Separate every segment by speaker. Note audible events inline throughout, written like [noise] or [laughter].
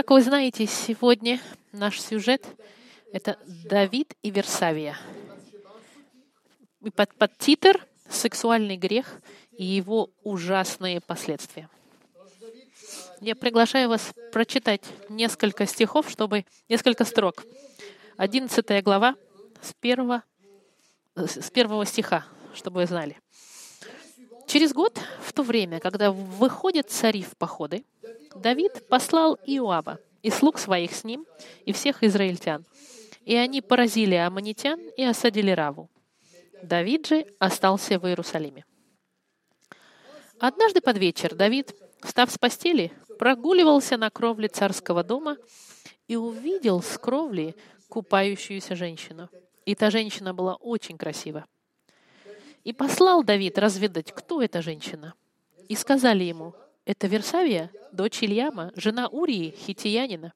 Speaker 1: как вы знаете, сегодня наш сюжет — это Давид и Версавия. И под, под титр «Сексуальный грех и его ужасные последствия». Я приглашаю вас прочитать несколько стихов, чтобы несколько строк. Одиннадцатая глава с первого, с первого стиха, чтобы вы знали. Через год, в то время, когда выходят цари в походы, Давид послал Иоаба и слуг своих с ним, и всех израильтян. И они поразили аммонитян и осадили Раву. Давид же остался в Иерусалиме. Однажды под вечер Давид, встав с постели, прогуливался на кровле царского дома и увидел с кровли купающуюся женщину. И та женщина была очень красива. И послал Давид разведать, кто эта женщина. И сказали ему, это Версавия, дочь Ильяма, жена Урии, хитиянина.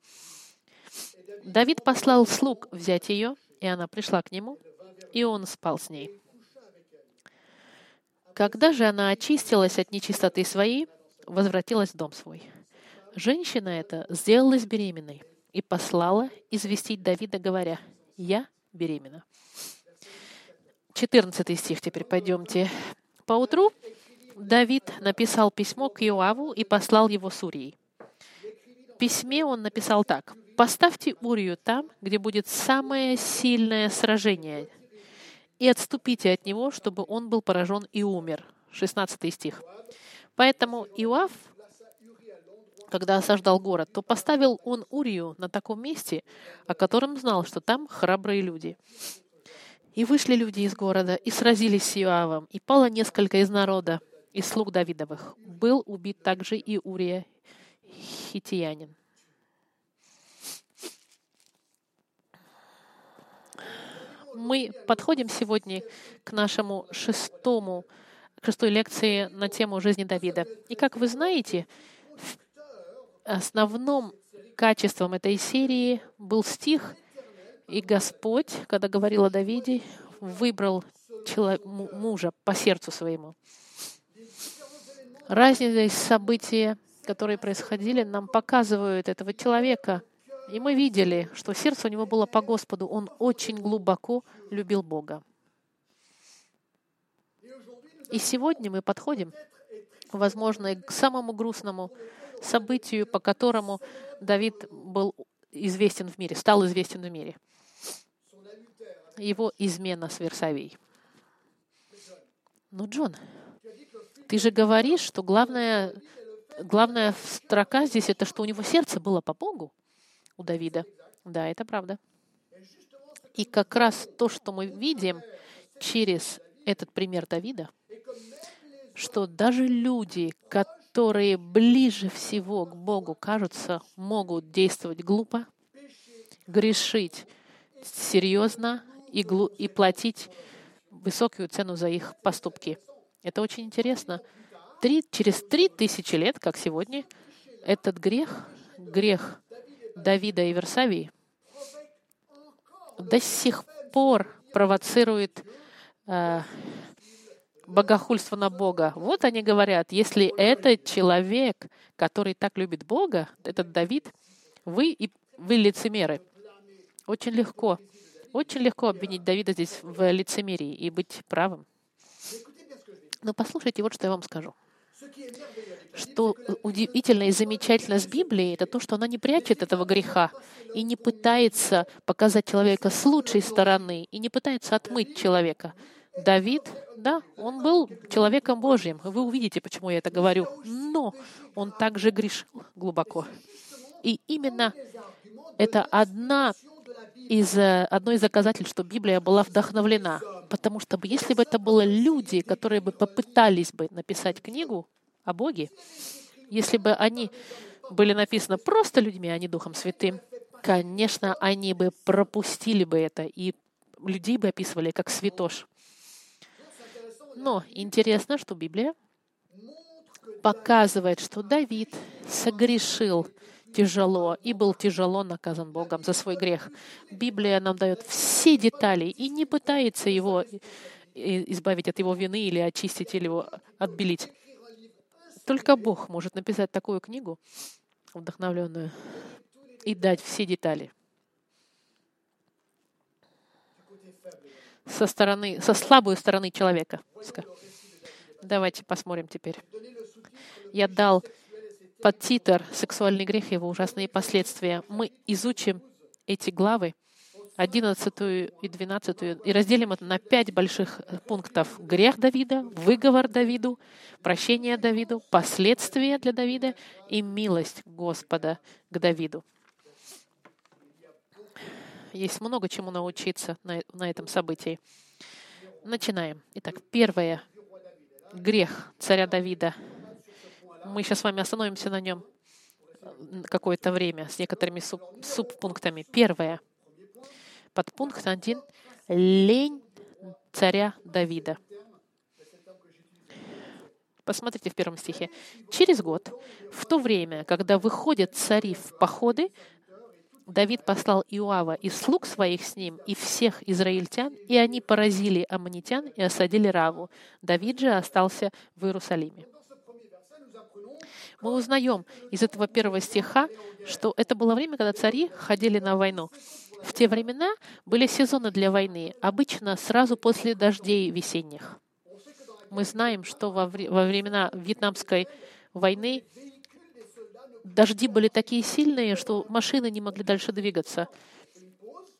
Speaker 1: Давид послал слуг взять ее, и она пришла к нему, и он спал с ней. Когда же она очистилась от нечистоты своей, возвратилась в дом свой. Женщина эта сделалась беременной и послала известить Давида, говоря, «Я беременна». 14 стих теперь пойдемте. Поутру Давид написал письмо к Иоаву и послал его с Урией. В письме он написал так. «Поставьте Урию там, где будет самое сильное сражение, и отступите от него, чтобы он был поражен и умер». 16 стих. Поэтому Иоав, когда осаждал город, то поставил он Урию на таком месте, о котором знал, что там храбрые люди. И вышли люди из города, и сразились с Иоавом, и пало несколько из народа, из слуг Давидовых. Был убит также и Урия хитиянин. Мы подходим сегодня к нашему шестому, к шестой лекции на тему жизни Давида. И как вы знаете, основным качеством этой серии был стих, и Господь, когда говорил о Давиде, выбрал мужа по сердцу своему. Разные события, которые происходили, нам показывают этого человека. И мы видели, что сердце у него было по Господу. Он очень глубоко любил Бога. И сегодня мы подходим, возможно, к самому грустному событию, по которому Давид был известен в мире, стал известен в мире. Его измена с Версавией. Ну, Джон, ты же говоришь, что главная, главная строка здесь это, что у него сердце было по Богу, у Давида. Да, это правда. И как раз то, что мы видим через этот пример Давида, что даже люди, которые ближе всего к Богу кажутся, могут действовать глупо, грешить серьезно и, глу- и платить высокую цену за их поступки. Это очень интересно. Три, через три тысячи лет, как сегодня, этот грех, грех Давида и Версавии, до сих пор провоцирует э, богохульство на Бога. Вот они говорят, если этот человек, который так любит Бога, этот Давид, вы и вы лицемеры. Очень легко, очень легко обвинить Давида здесь в лицемерии и быть правым. Но послушайте, вот что я вам скажу. Что удивительно и замечательно с Библией, это то, что она не прячет этого греха и не пытается показать человека с лучшей стороны, и не пытается отмыть человека. Давид, да, он был человеком Божьим. Вы увидите, почему я это говорю. Но он также грешил глубоко. И именно это одна из, э, одно из доказательств, что Библия была вдохновлена. Потому что если бы это были люди, которые бы попытались бы написать книгу о Боге, если бы они были написаны просто людьми, а не Духом Святым, конечно, они бы пропустили бы это, и людей бы описывали как святош. Но интересно, что Библия показывает, что Давид согрешил тяжело и был тяжело наказан Богом за свой грех. Библия нам дает все детали и не пытается его избавить от его вины или очистить, или его отбелить. Только Бог может написать такую книгу, вдохновленную и дать все детали. Со стороны, со слабой стороны человека. Давайте посмотрим теперь. Я дал под титр «Сексуальный грех и его ужасные последствия». Мы изучим эти главы 11 и 12, и разделим это на пять больших пунктов. Грех Давида, выговор Давиду, прощение Давиду, последствия для Давида и милость Господа к Давиду. Есть много чему научиться на, на этом событии. Начинаем. Итак, первое. Грех царя Давида. Мы сейчас с вами остановимся на нем какое-то время с некоторыми субпунктами. Первое — Подпункт 1. Лень царя Давида. Посмотрите в первом стихе. Через год, в то время, когда выходят цари в походы, Давид послал Иоава и слуг своих с ним, и всех израильтян, и они поразили аммонитян и осадили Раву. Давид же остался в Иерусалиме. Мы узнаем из этого первого стиха, что это было время, когда цари ходили на войну. В те времена были сезоны для войны, обычно сразу после дождей весенних. Мы знаем, что во, времена Вьетнамской войны дожди были такие сильные, что машины не могли дальше двигаться.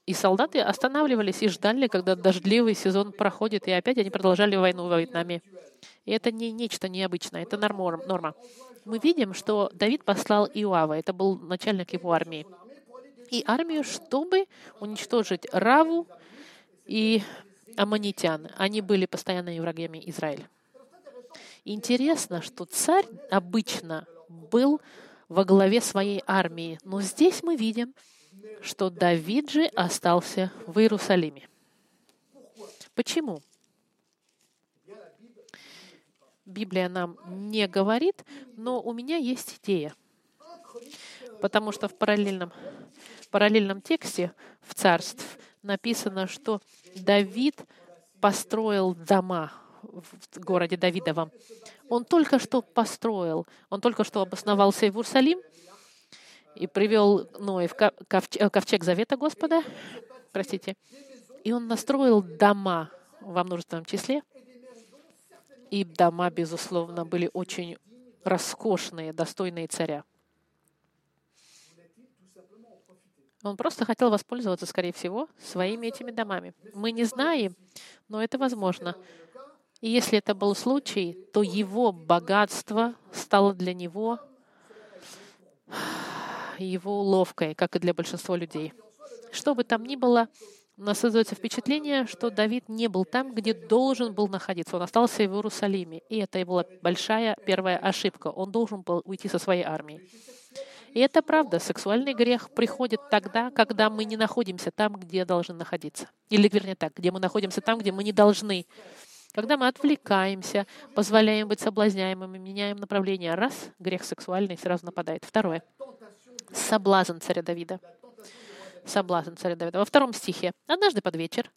Speaker 1: И солдаты останавливались и ждали, когда дождливый сезон проходит, и опять они продолжали войну во Вьетнаме. И это не нечто необычное, это норма. Мы видим, что Давид послал Иоава, это был начальник его армии и армию, чтобы уничтожить Раву и аммонитян. Они были постоянными врагами Израиля. Интересно, что царь обычно был во главе своей армии, но здесь мы видим, что Давид же остался в Иерусалиме. Почему? Библия нам не говорит, но у меня есть идея. Потому что в параллельном параллельном тексте в царств написано, что Давид построил дома в городе Давидовом. Он только что построил, он только что обосновался в Иерусалим и привел Ноев ковчег Завета Господа, простите, и он настроил дома во множественном числе, и дома, безусловно, были очень роскошные, достойные царя. Он просто хотел воспользоваться, скорее всего, своими этими домами. Мы не знаем, но это возможно. И если это был случай, то его богатство стало для него его уловкой, как и для большинства людей. Что бы там ни было, у нас создается впечатление, что Давид не был там, где должен был находиться. Он остался в Иерусалиме. И это была большая первая ошибка. Он должен был уйти со своей армией. И это правда. Сексуальный грех приходит тогда, когда мы не находимся там, где должны находиться. Или, вернее так, где мы находимся там, где мы не должны. Когда мы отвлекаемся, позволяем быть соблазняемыми, меняем направление. Раз, грех сексуальный сразу нападает. Второе. Соблазн царя Давида. Соблазн царя Давида. Во втором стихе. Однажды под вечер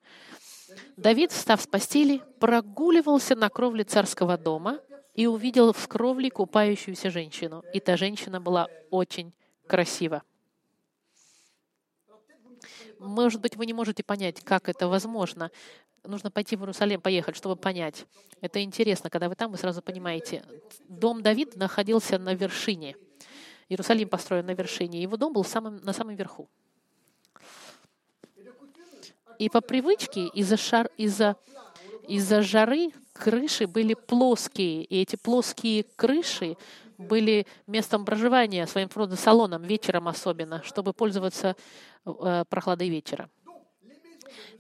Speaker 1: Давид, встав с постели, прогуливался на кровле царского дома и увидел в кровле купающуюся женщину. И та женщина была очень красива. Может быть, вы не можете понять, как это возможно. Нужно пойти в Иерусалим, поехать, чтобы понять. Это интересно, когда вы там, вы сразу понимаете. Дом Давида находился на вершине. Иерусалим построен на вершине. Его дом был самым, на самом верху. И по привычке из-за шар, из-за из-за жары крыши были плоские, и эти плоские крыши были местом проживания, своим родом салоном, вечером особенно, чтобы пользоваться э, прохладой вечера.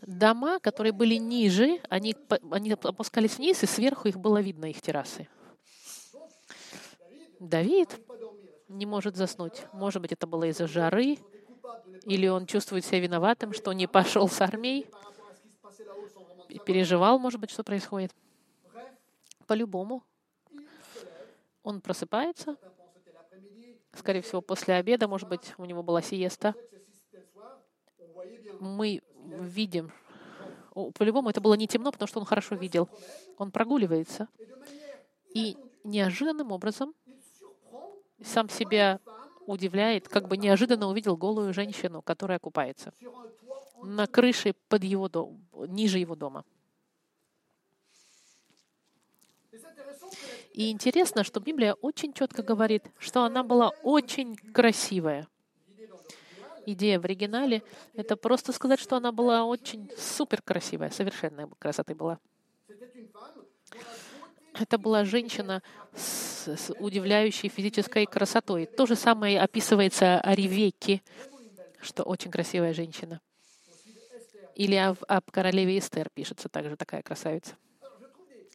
Speaker 1: Дома, которые были ниже, они, они опускались вниз, и сверху их было видно, их террасы. Давид не может заснуть. Может быть, это было из-за жары, или он чувствует себя виноватым, что не пошел с армией, переживал, может быть, что происходит. По-любому. Он просыпается, скорее всего, после обеда, может быть, у него была сиеста. Мы видим, по-любому это было не темно, потому что он хорошо видел. Он прогуливается и неожиданным образом сам себя удивляет, как бы неожиданно увидел голую женщину, которая купается на крыше под его дом, ниже его дома. И интересно, что Библия очень четко говорит, что она была очень красивая. Идея в оригинале — это просто сказать, что она была очень супер красивая, совершенная красоты была. Это была женщина с, с удивляющей физической красотой. То же самое описывается о Ревекке, что очень красивая женщина. Или об, об королеве Эстер пишется также такая красавица.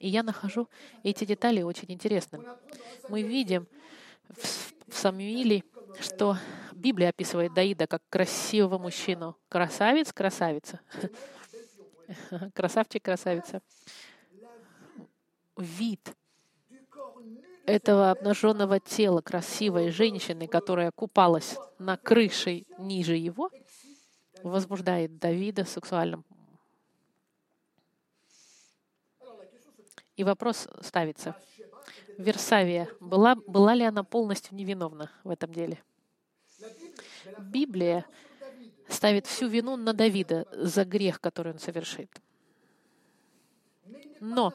Speaker 1: И я нахожу эти детали очень интересными. Мы видим в Самуиле, что Библия описывает Даида как красивого мужчину. Красавец, красавица. [laughs] Красавчик, красавица. Вид этого обнаженного тела красивой женщины, которая купалась на крыше ниже его, возбуждает Давида сексуальным И вопрос ставится. Версавия, была, была ли она полностью невиновна в этом деле? Библия ставит всю вину на Давида за грех, который он совершит. Но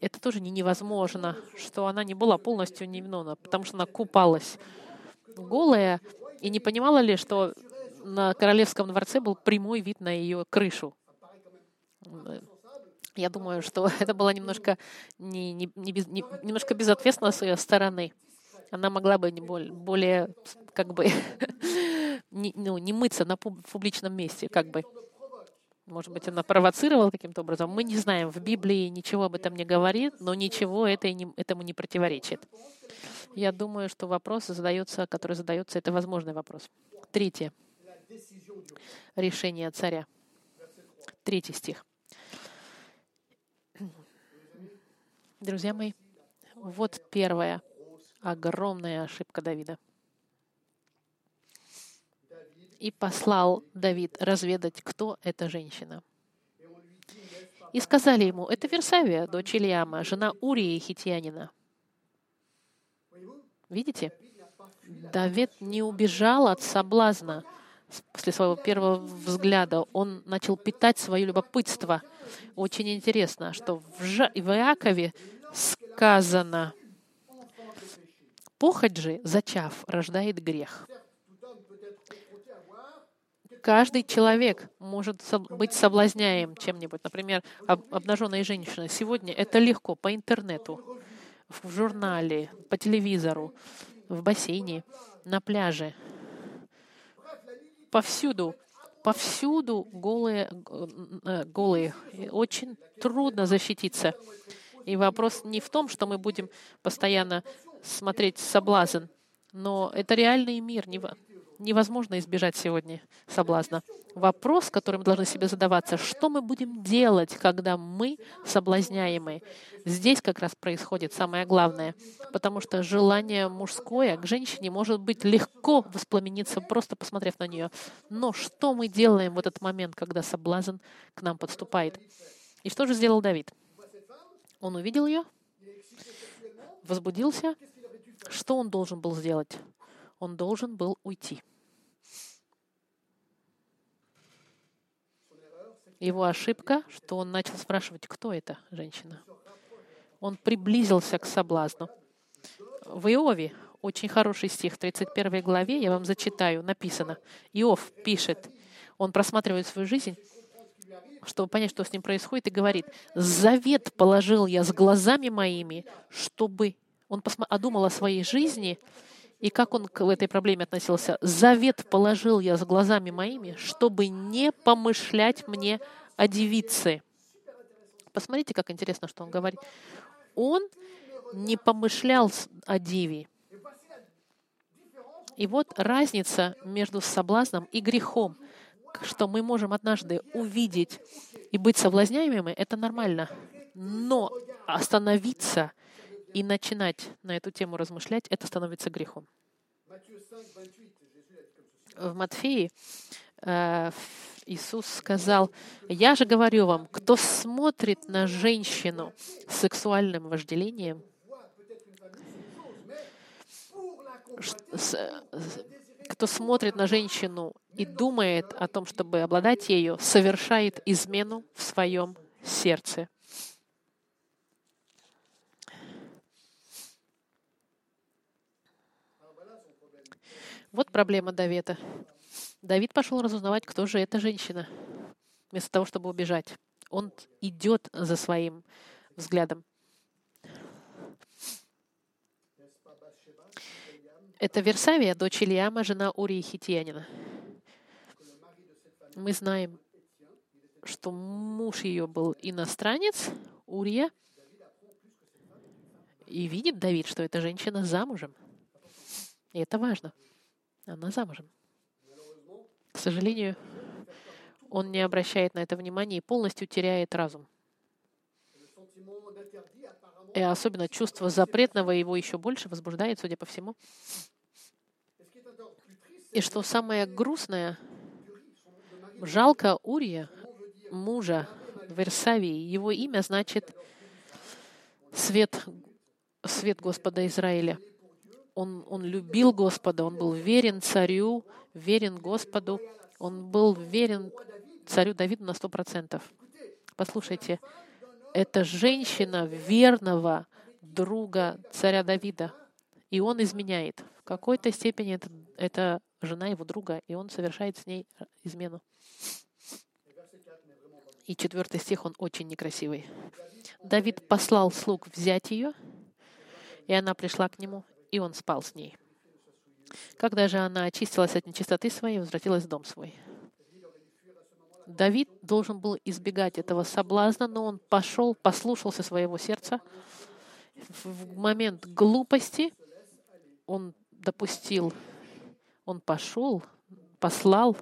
Speaker 1: это тоже не невозможно, что она не была полностью невиновна, потому что она купалась голая и не понимала ли, что на королевском дворце был прямой вид на ее крышу. Я думаю, что [laughs] это было немножко, не, не, не без, не, немножко безответственно с ее стороны. Она могла бы не более, более как бы, [laughs] не, ну, не мыться на публичном месте, как бы. Может быть, она провоцировала каким-то образом. Мы не знаем, в Библии ничего об этом не говорит, но ничего это этому не противоречит. Я думаю, что вопрос задается, который задается, это возможный вопрос. Третье. Решение царя. Третий стих. Друзья мои, вот первая огромная ошибка Давида. И послал Давид разведать, кто эта женщина. И сказали ему, это Версавия, дочь Ильяма, жена Урии Хитьянина. Видите? Давид не убежал от соблазна после своего первого взгляда. Он начал питать свое любопытство — очень интересно, что в, Жа... в Иакове сказано, похоть же, зачав, рождает грех. Каждый человек может быть соблазняем чем-нибудь. Например, обнаженная женщина. Сегодня это легко по интернету, в журнале, по телевизору, в бассейне, на пляже. Повсюду повсюду голые, э, голые. Очень трудно защититься. И вопрос не в том, что мы будем постоянно смотреть соблазн, но это реальный мир. Невозможно избежать сегодня соблазна. Вопрос, который мы должны себе задаваться, что мы будем делать, когда мы соблазняемы? Здесь как раз происходит самое главное, потому что желание мужское к женщине может быть легко воспламениться, просто посмотрев на нее. Но что мы делаем в этот момент, когда соблазн к нам подступает? И что же сделал Давид? Он увидел ее, возбудился. Что он должен был сделать? Он должен был уйти. Его ошибка, что он начал спрашивать, кто эта женщина. Он приблизился к соблазну. В Иове очень хороший стих, в 31 главе, я вам зачитаю, написано. Иов пишет, он просматривает свою жизнь, чтобы понять, что с ним происходит, и говорит, «Завет положил я с глазами моими, чтобы...» Он посма... одумал о своей жизни, и как он к этой проблеме относился? «Завет положил я с глазами моими, чтобы не помышлять мне о девице». Посмотрите, как интересно, что он говорит. Он не помышлял о деве. И вот разница между соблазном и грехом, что мы можем однажды увидеть и быть соблазняемыми, это нормально. Но остановиться и начинать на эту тему размышлять, это становится грехом. В Матфеи э, Иисус сказал, «Я же говорю вам, кто смотрит на женщину с сексуальным вожделением, кто смотрит на женщину и думает о том, чтобы обладать ею, совершает измену в своем сердце. Вот проблема Давида. Давид пошел разузнавать, кто же эта женщина, вместо того, чтобы убежать. Он идет за своим взглядом. Это Версавия, дочь Ильяма, жена Урии Хитиянина. Мы знаем, что муж ее был иностранец, Урия, и видит Давид, что эта женщина замужем. И это важно. Она замужем. К сожалению, он не обращает на это внимания и полностью теряет разум. И особенно чувство запретного его еще больше возбуждает, судя по всему. И что самое грустное, жалко Урия, мужа Версавии. Его имя значит свет, свет Господа Израиля. Он, он любил Господа, он был верен царю, верен Господу, он был верен царю Давиду на сто процентов. Послушайте, это женщина верного друга царя Давида, и он изменяет. В какой-то степени это, это жена его друга, и он совершает с ней измену. И четвертый стих, он очень некрасивый. Давид послал слуг взять ее, и она пришла к нему, и он спал с ней. Когда же она очистилась от нечистоты своей, возвратилась в дом свой. Давид должен был избегать этого соблазна, но он пошел, послушался своего сердца. В момент глупости он допустил он пошел, послал.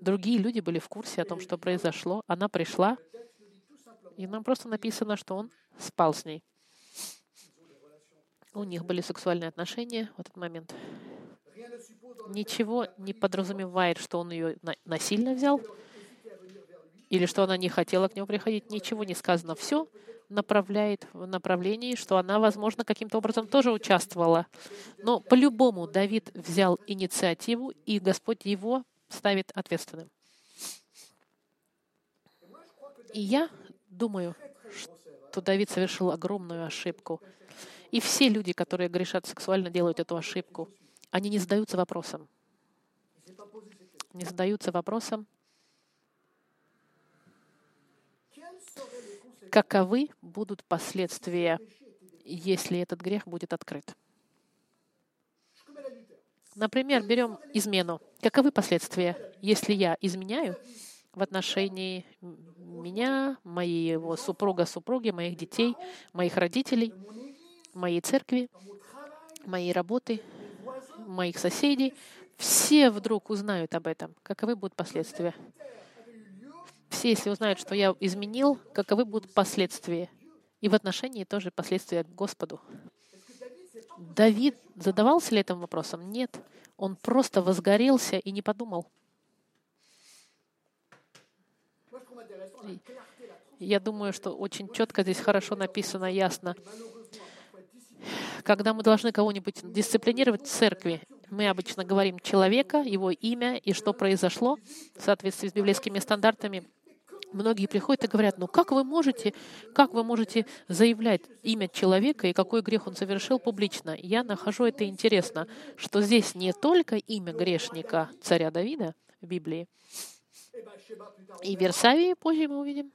Speaker 1: Другие люди были в курсе о том, что произошло. Она пришла, и нам просто написано, что он спал с ней. У них были сексуальные отношения в этот момент. Ничего не подразумевает, что он ее насильно взял или что она не хотела к нему приходить. Ничего не сказано. Все направляет в направлении, что она, возможно, каким-то образом тоже участвовала. Но по-любому Давид взял инициативу, и Господь его ставит ответственным. И я думаю, что Давид совершил огромную ошибку. И все люди, которые грешат сексуально, делают эту ошибку. Они не задаются вопросом. Не задаются вопросом, каковы будут последствия, если этот грех будет открыт. Например, берем измену. Каковы последствия, если я изменяю в отношении меня, моего супруга, супруги, моих детей, моих родителей, моей церкви, моей работы, моих соседей? Все вдруг узнают об этом. Каковы будут последствия? все, если узнают, что я изменил, каковы будут последствия? И в отношении тоже последствия к Господу. Давид задавался ли этим вопросом? Нет. Он просто возгорелся и не подумал. Я думаю, что очень четко здесь хорошо написано, ясно. Когда мы должны кого-нибудь дисциплинировать в церкви, мы обычно говорим человека, его имя и что произошло в соответствии с библейскими стандартами. Многие приходят и говорят, ну как вы можете, как вы можете заявлять имя человека и какой грех он совершил публично? Я нахожу это интересно, что здесь не только имя грешника царя Давида в Библии, и Версавии позже мы увидим,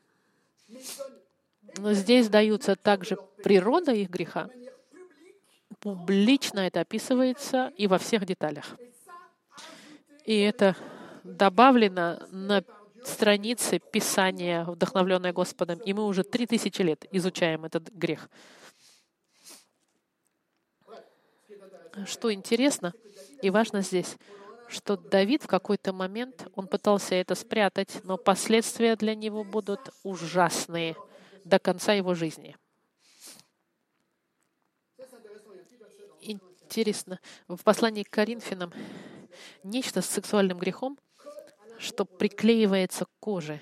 Speaker 1: но здесь даются также природа их греха. Публично это описывается и во всех деталях. И это добавлено на страницы Писания, вдохновленное Господом, и мы уже три тысячи лет изучаем этот грех. Что интересно и важно здесь, что Давид в какой-то момент, он пытался это спрятать, но последствия для него будут ужасные до конца его жизни. Интересно, в послании к Коринфянам нечто с сексуальным грехом что приклеивается к коже.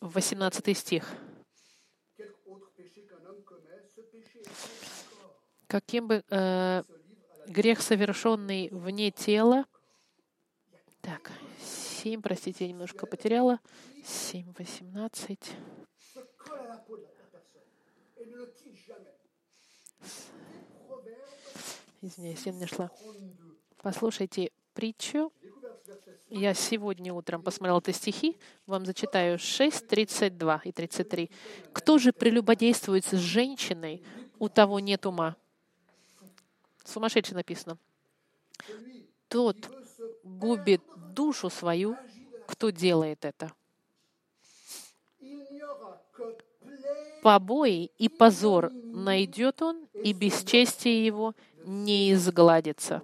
Speaker 1: 18 стих. каким бы э, грех, совершенный вне тела, так, 7, простите, я немножко потеряла, 7, 18, извиняюсь, я не нашла.
Speaker 2: 32.
Speaker 1: Послушайте притчу. Я сегодня утром посмотрел эти стихи, вам зачитаю 6, 32 и 33. «Кто же прелюбодействует с женщиной, у того нет ума?» Сумасшедше написано. Тот губит душу свою, кто делает это. Побои и позор найдет он, и бесчестие его не изгладится.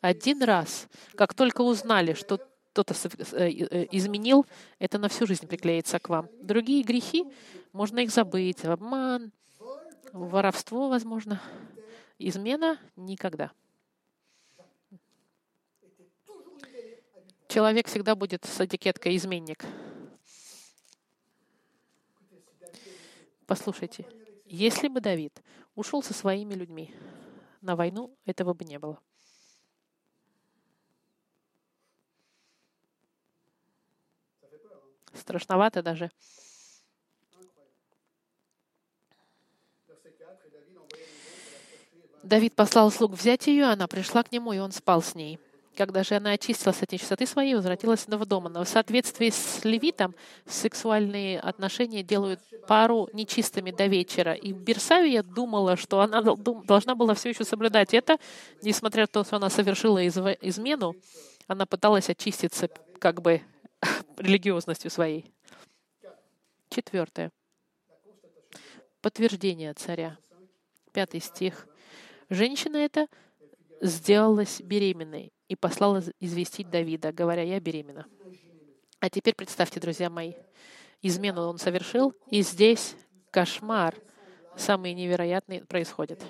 Speaker 1: Один раз, как только узнали, что кто-то э, э, изменил, это на всю жизнь приклеится к вам. Другие грехи, можно их забыть. Обман, воровство, возможно. Измена — никогда. Человек всегда будет с этикеткой «изменник». Послушайте, если бы Давид ушел со своими людьми на войну, этого бы не было. Страшновато даже.
Speaker 2: verset 4 et David envoya les hommes pour la chercher et vint
Speaker 1: Давид послал слуг взять ее, она пришла к нему, и он спал с ней. Когда же она очистилась от нечистоты своей, возвратилась в дом. Но в соответствии с левитом сексуальные отношения делают пару нечистыми до вечера. И Берсавия думала, что она должна была все еще соблюдать это, несмотря на то, что она совершила измену, она пыталась очиститься как бы [laughs] религиозностью своей. Четвертое. Подтверждение царя. Пятый стих. Женщина эта сделалась беременной и послала известить Давида, говоря, я беременна. А теперь представьте, друзья мои, измену он совершил, и здесь кошмар самый невероятный происходит.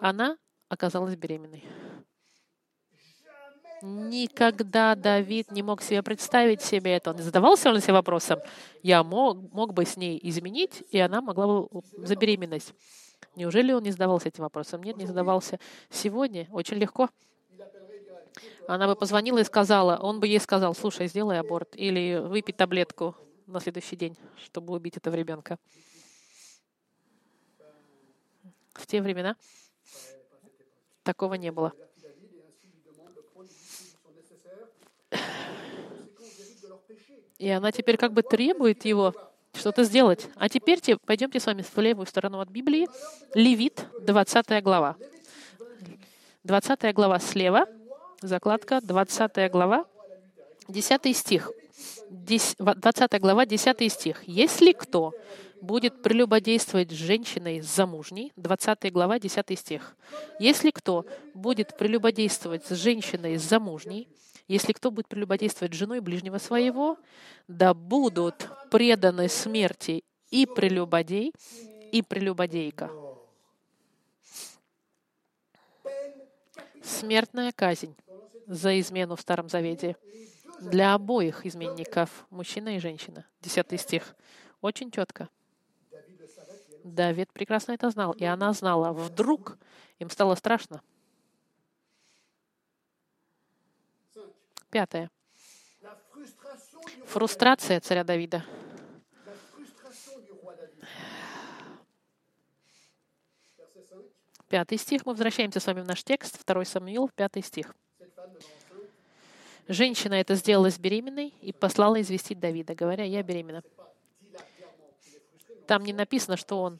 Speaker 1: Она оказалась беременной. Никогда Давид не мог себе представить себе это. Он задавался он себе вопросом, я мог, мог бы с ней изменить, и она могла бы забеременеть. Неужели он не задавался этим вопросом? Нет, не задавался. Сегодня очень легко. Она бы позвонила и сказала, он бы ей сказал, слушай, сделай аборт или выпей таблетку на следующий день, чтобы убить этого ребенка. В те времена такого не было. И она теперь как бы требует его что-то сделать. А теперь те- пойдемте с вами в левую сторону от Библии. Левит, 20 глава. 20 глава слева, закладка, 20 глава, 10 стих. Дес- во- 20 глава, 10 стих. «Если кто будет прелюбодействовать с женщиной замужней», 20 глава, 10 стих. «Если кто будет прелюбодействовать с женщиной замужней, если кто будет прелюбодействовать с женой ближнего своего, да будут преданы смерти и прелюбодей, и прелюбодейка». Смертная казнь за измену в Старом Завете для обоих изменников, мужчина и женщина. Десятый стих. Очень четко. Давид прекрасно это знал, и она знала. Вдруг им стало страшно. Пятое. Фрустрация царя Давида.
Speaker 2: la frustration du roi David. Verset 5.
Speaker 1: Пятый стих. Мы возвращаемся с вами в наш текст. Второй Самуил, пятый стих. Женщина это сделалась беременной и послала известить Давида, говоря, я беременна. Там не написано, что он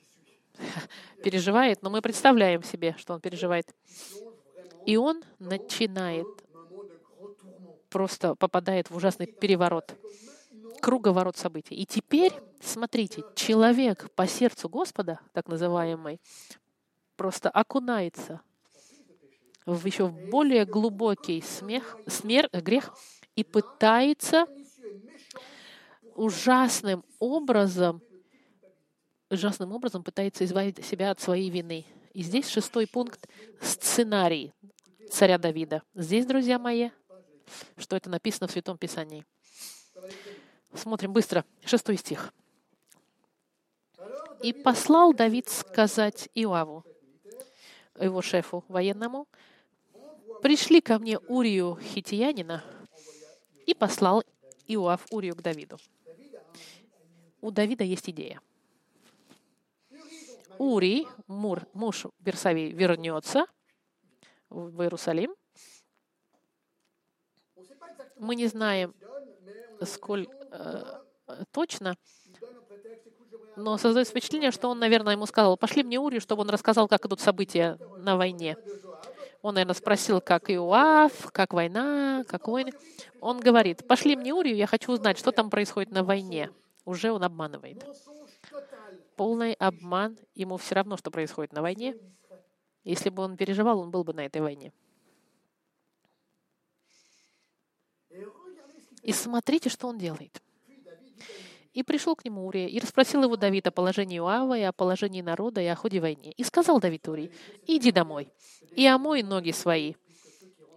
Speaker 1: [laughs] переживает, но мы представляем себе, что он переживает. И он начинает, просто попадает в ужасный переворот, круговорот событий. И теперь, смотрите, человек по сердцу Господа, так называемый, просто окунается в еще более глубокий смех, смер, грех и пытается ужасным образом, ужасным образом пытается избавить себя от своей вины. И здесь шестой пункт — сценарий царя Давида. Здесь, друзья мои, что это написано в Святом Писании. Смотрим быстро. Шестой стих. «И послал Давид сказать Иоаву, его шефу военному, пришли ко мне Урию хитиянина и послал Иоав Урию к Давиду. У Давида есть идея. Урий, мур, муж Берсавии, вернется в Иерусалим. Мы не знаем, сколь э, точно, но создается впечатление, что он, наверное, ему сказал, пошли мне Урию, чтобы он рассказал, как идут события на войне. Он, наверное, спросил, как Иоав, как война, как войны. Он говорит, пошли мне Урию, я хочу узнать, что там происходит на войне. Уже он обманывает. Полный обман. Ему все равно, что происходит на войне. Если бы он переживал, он был бы на этой войне. И смотрите, что он делает. И пришел к нему Урия, и расспросил его Давид о положении Уава и о положении народа и о ходе войны. И сказал Давид Урии, иди домой, и омой ноги свои.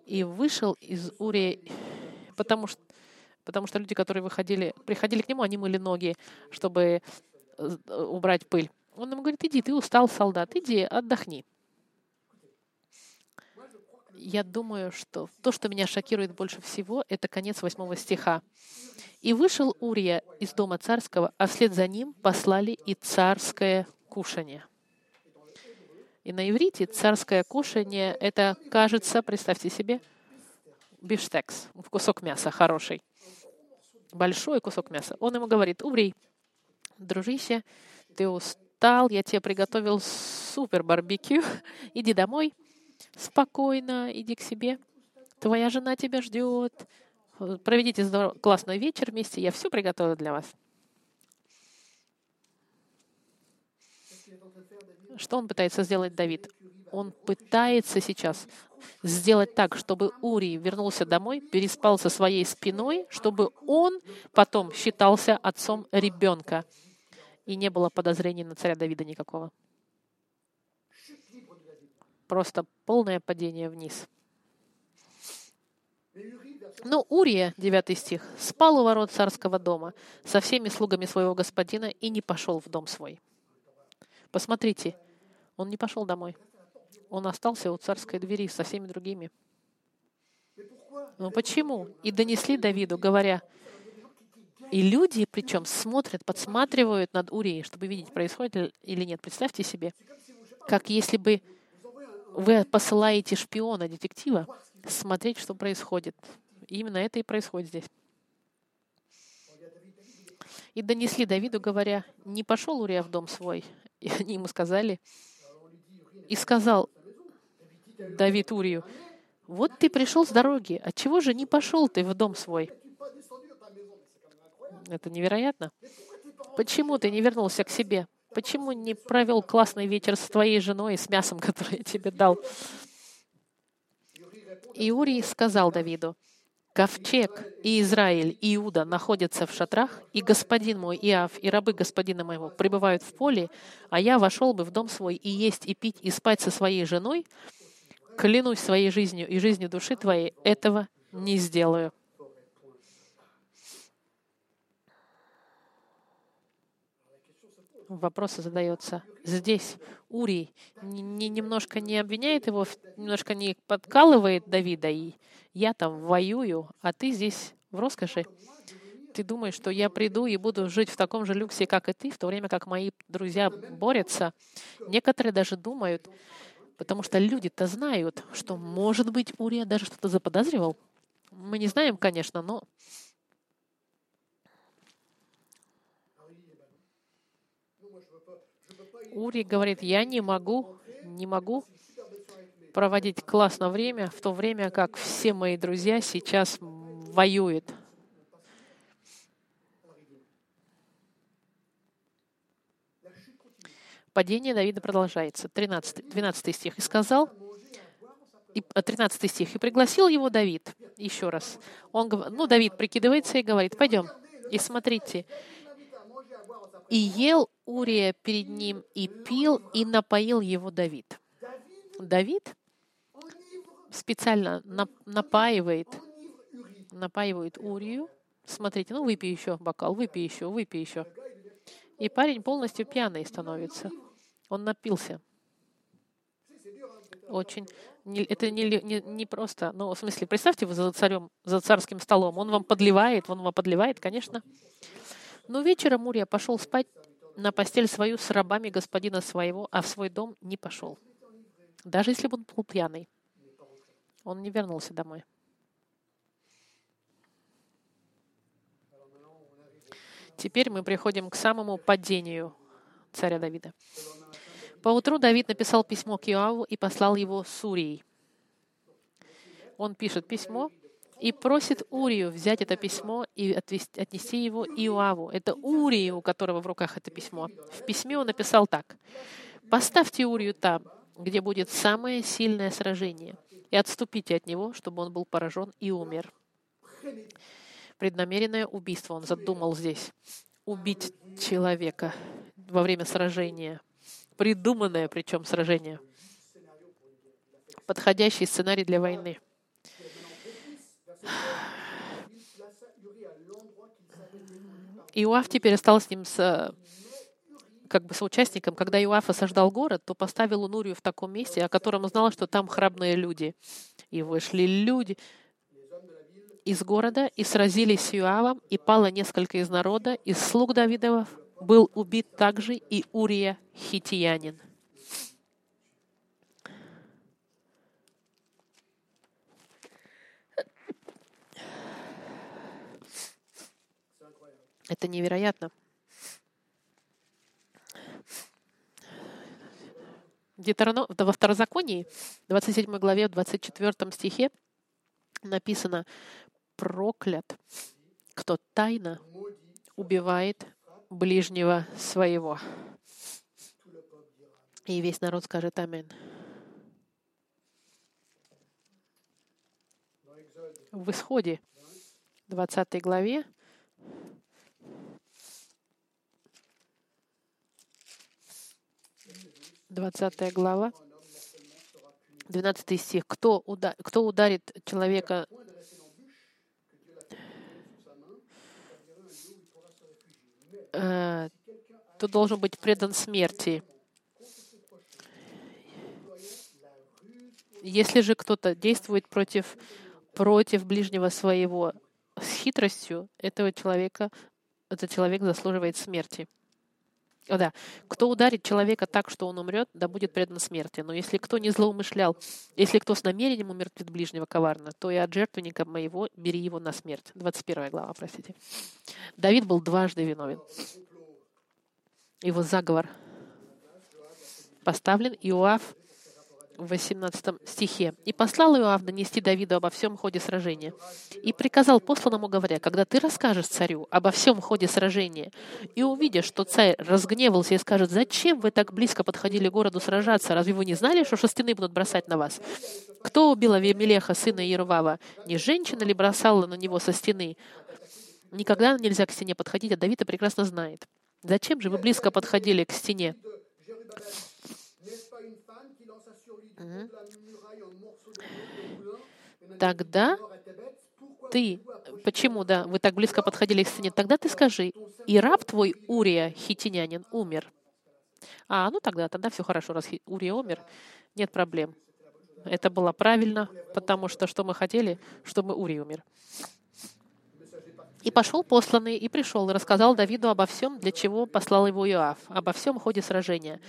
Speaker 1: И вышел из Урия, потому что, потому что люди, которые выходили, приходили к нему, они мыли ноги, чтобы э, убрать пыль. Он ему говорит, иди, ты устал, солдат, иди, отдохни. Я думаю, что то, что меня шокирует больше всего, это конец восьмого стиха. И вышел Урия из дома царского, а вслед за ним послали и царское кушание. И на иврите царское кушание — это, кажется, представьте себе, бифштекс, кусок мяса хороший. Большой кусок мяса. Он ему говорит, Урий, дружище, ты устал, я тебе приготовил супер барбекю, [laughs] иди домой, спокойно, иди к себе. Твоя жена тебя ждет, Проведите классный вечер вместе. Я все приготовила для вас. Что он пытается сделать, Давид? Он пытается сейчас сделать так, чтобы Урий вернулся домой, переспал со своей спиной, чтобы он потом считался отцом ребенка. И не было подозрений на царя Давида никакого. Просто полное падение вниз. Но Урия, 9 стих, спал у ворот царского дома со всеми слугами своего господина и не пошел в дом свой. Посмотрите, он не пошел домой. Он остался у царской двери со всеми другими. Но почему? И донесли Давиду, говоря, и люди, причем, смотрят, подсматривают над Урией, чтобы видеть, происходит или нет. Представьте себе, как если бы вы посылаете шпиона, детектива, смотреть, что происходит. И именно это и происходит здесь. И донесли Давиду, говоря, не пошел Урия в дом свой. И они ему сказали, и сказал Давид Урию, вот ты пришел с дороги, от чего же не пошел ты в дом свой? Это невероятно. Почему ты не вернулся к себе? Почему не провел классный вечер с твоей женой и с мясом, [laughs] которое я тебе дал? И Урий сказал Давиду, Ковчег и Израиль и Иуда находятся в шатрах, и господин мой Иав и рабы господина моего пребывают в поле, а я вошел бы в дом свой и есть, и пить, и спать со своей женой, клянусь своей жизнью и жизнью души твоей, этого не сделаю. Вопрос задается здесь. Урий не, немножко не обвиняет его, немножко не подкалывает Давида, и я там воюю, а ты здесь в роскоши. Ты думаешь, что я приду и буду жить в таком же люксе, как и ты, в то время как мои друзья борются. Некоторые даже думают, потому что люди-то знают, что, может быть, Урия даже что-то заподозривал. Мы не знаем, конечно, но Ури говорит, я не могу, не могу проводить классное время, в то время как все мои друзья сейчас воюют. Падение Давида продолжается. 13, 12 стих. «И сказал, и, 13 э, стих, «И пригласил его Давид». Еще раз. Он, ну, Давид прикидывается и говорит, пойдем. И смотрите, и ел Урия перед ним, и пил, и напоил его Давид. Давид специально напаивает, напаивает Урию. Смотрите, ну выпей еще бокал, выпей еще, выпей еще. И парень полностью пьяный становится. Он напился. очень... это не, не, не просто... Ну, в смысле, представьте, вы за царем, за царским столом. Он вам подливает, он вам подливает, конечно. Но вечером Урия пошел спать на постель свою с рабами господина своего, а в свой дом не пошел. Даже если бы он был пьяный. Он не вернулся домой. Теперь мы приходим к самому падению царя Давида. Поутру Давид написал письмо к Иоаву и послал его с Урией. Он пишет письмо и просит Урию взять это письмо и отвести- отнести его Иоаву. Это Урия, у которого в руках это письмо. В письме он написал так. «Поставьте Урию там, где будет самое сильное сражение, и отступите от него, чтобы он был поражен и умер». Преднамеренное убийство он задумал здесь. Убить человека во время сражения. Придуманное причем сражение. Подходящий сценарий для войны. Иоав теперь стал с ним с, э, как бы соучастником. Когда Иоав осаждал город, то поставил Унурию в таком месте, о котором знал, что там храбные люди. И вышли люди из города и сразились с Иоавом, и пало несколько из народа, из слуг Давидовых был убит также и Урия Хитиянин. Это невероятно. Во Второзаконии, 27 главе, в 24 стихе написано «Проклят, кто тайно убивает ближнего своего». И весь народ скажет «Аминь». В Исходе, 20 главе, Двадцатая глава, 12 стих. Кто, уда- кто ударит человека э, то должен быть предан смерти. Если же кто-то действует против, против ближнего своего с хитростью, этого человека, этот человек заслуживает смерти. О, да. Кто ударит человека так, что он умрет, да будет предан смерти. Но если кто не злоумышлял, если кто с намерением умертвит ближнего коварно, то и от жертвенника моего бери его на смерть. 21 глава, простите. Давид был дважды виновен. Его заговор поставлен Иоав в 18 стихе. «И послал Иоав донести Давиду обо всем ходе сражения. И приказал посланному, говоря, когда ты расскажешь царю обо всем ходе сражения, и увидишь, что царь разгневался и скажет, зачем вы так близко подходили к городу сражаться? Разве вы не знали, что со стены будут бросать на вас? Кто убил Авимелеха, сына Ерувава? Не женщина ли бросала на него со стены? Никогда нельзя к стене подходить, а Давид прекрасно знает. Зачем же вы близко подходили к стене? Тогда ты, почему, да, вы так близко подходили к стене, тогда ты скажи, и раб твой Урия, хитинянин, умер. А, ну тогда, тогда все хорошо, раз Урия умер, нет проблем. Это было правильно, потому что что мы хотели, чтобы Урия умер. И пошел посланный, и пришел, и рассказал Давиду обо всем, для чего послал его Иоав, обо всем ходе сражения.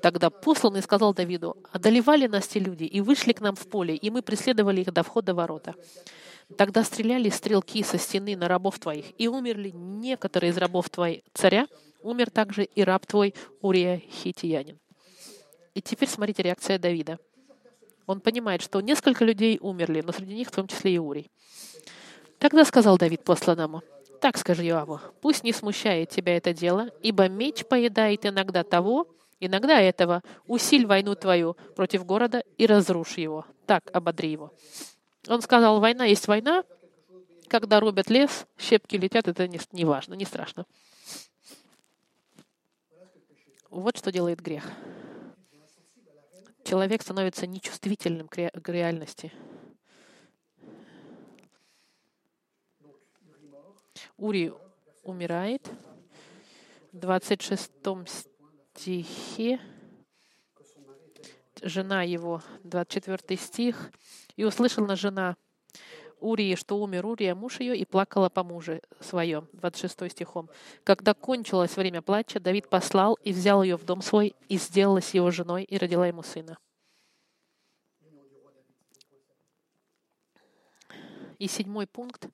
Speaker 1: Тогда посланный сказал Давиду, «Одолевали нас те люди, и вышли к нам в поле, и мы преследовали их до входа ворота. Тогда стреляли стрелки со стены на рабов твоих, и умерли некоторые из рабов твоих царя, умер также и раб твой Урия Хитиянин». И теперь смотрите реакция Давида. Он понимает, что несколько людей умерли, но среди них в том числе и Урий. Тогда сказал Давид посланному, «Так скажи Иоаву, пусть не смущает тебя это дело, ибо меч поедает иногда того, иногда этого. Усиль войну твою против города и разрушь его. Так ободри его». Он сказал, война есть война, когда рубят лес, щепки летят, это не, не важно, не страшно. Вот что делает грех. Человек становится нечувствительным к реальности. Ури умирает. В 26 стихе жена его, 24 стих, «И услышала жена Урии, что умер Урия, муж ее, и плакала по муже своем». 26 стихом. «Когда кончилось время плача, Давид послал и взял ее в дом свой, и сделалась его женой, и родила ему сына». И седьмой пункт.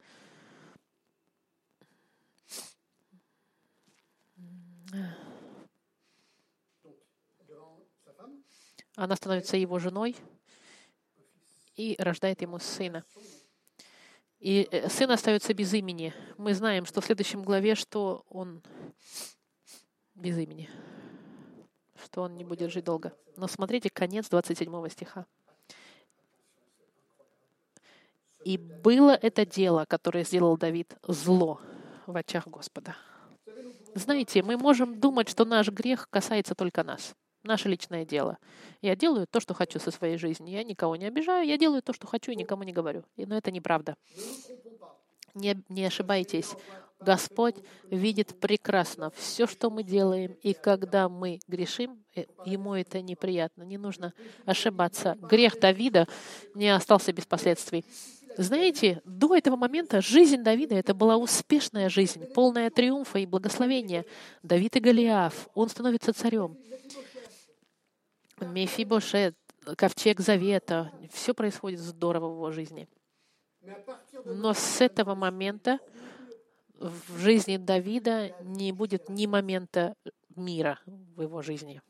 Speaker 1: Она становится его женой и рождает ему сына. И э, сын остается без имени. Мы знаем, что в следующем главе, что он без имени, что он не будет жить долго. Но смотрите конец 27 стиха. И было это дело, которое сделал Давид, зло в очах Господа. Знаете, мы можем думать, что наш грех касается только нас. Наше личное дело. Я делаю то, что хочу со своей жизнью. Я никого не обижаю. Я делаю то, что хочу, и никому не говорю. Но это неправда. Не, не ошибайтесь. Господь видит прекрасно все, что мы делаем, и когда мы грешим, э, ему это неприятно. Не нужно ошибаться. Грех Давида не остался без последствий. Знаете, до этого момента жизнь Давида это была успешная жизнь, полная триумфа и благословения. Давид и Голиаф, он становится царем. Мефибошет, ковчег Завета, все происходит здорово в его жизни. Но с этого момента в жизни Давида не будет ни момента мира в его жизни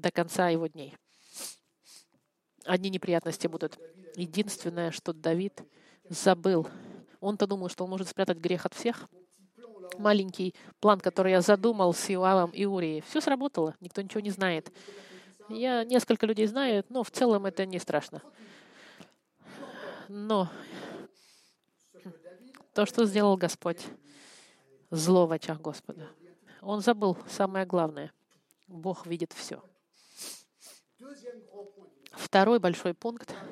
Speaker 1: до конца его дней. Одни неприятности будут. Единственное, что Давид забыл, он-то думал, что он может спрятать грех от всех. Маленький план, который я задумал с Иоавом и Урией, все сработало, никто ничего не знает. Я несколько людей знаю, но в целом это не страшно. Но то, что сделал Господь, зло в очах Господа. Он забыл самое главное. Бог видит все. Второй большой пункт —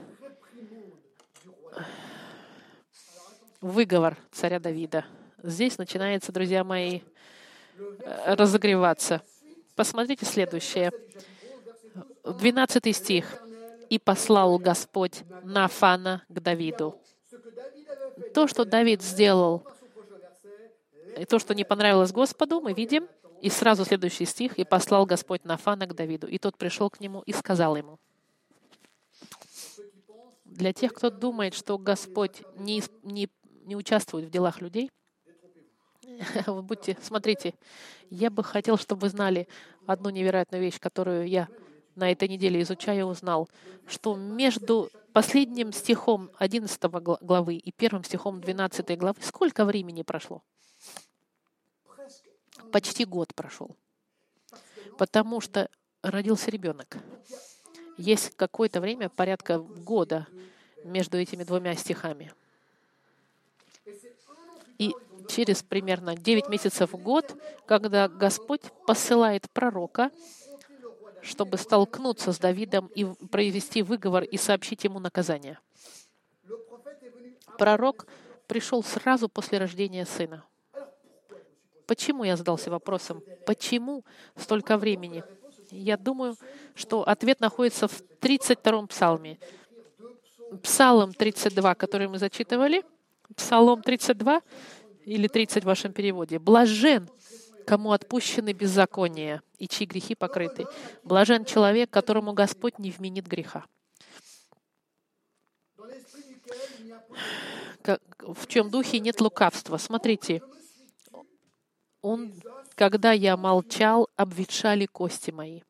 Speaker 1: выговор царя Давида. Здесь начинается, друзья мои, э, разогреваться. Посмотрите следующее. 12 стих. «И послал Господь Нафана к Давиду». То, что Давид сделал, и то, что не понравилось Господу, мы видим. И сразу следующий стих. «И послал Господь Нафана к Давиду». И тот пришел к нему и сказал ему. Для тех, кто думает, что Господь не, не, не участвует в делах людей, [laughs] вы будьте, смотрите, я бы хотел, чтобы вы знали одну невероятную вещь, которую я на этой неделе изучая узнал, что между последним стихом 11 главы и первым стихом 12 главы сколько времени прошло? Почти год прошел. Потому что родился ребенок есть какое-то время, порядка года между этими двумя стихами. И через примерно 9 месяцев в год, когда Господь посылает пророка, чтобы столкнуться с Давидом и провести выговор и сообщить ему наказание. Пророк пришел сразу после рождения сына. Почему я задался вопросом, почему столько времени? Я думаю, что ответ находится в 32-м псалме. Псалом 32, который мы зачитывали, Псалом 32 или 30 в вашем переводе. «Блажен, кому отпущены беззакония и чьи грехи покрыты. Блажен человек, которому Господь не вменит греха». В чем духе нет лукавства. Смотрите, он когда я молчал, обветшали кости мои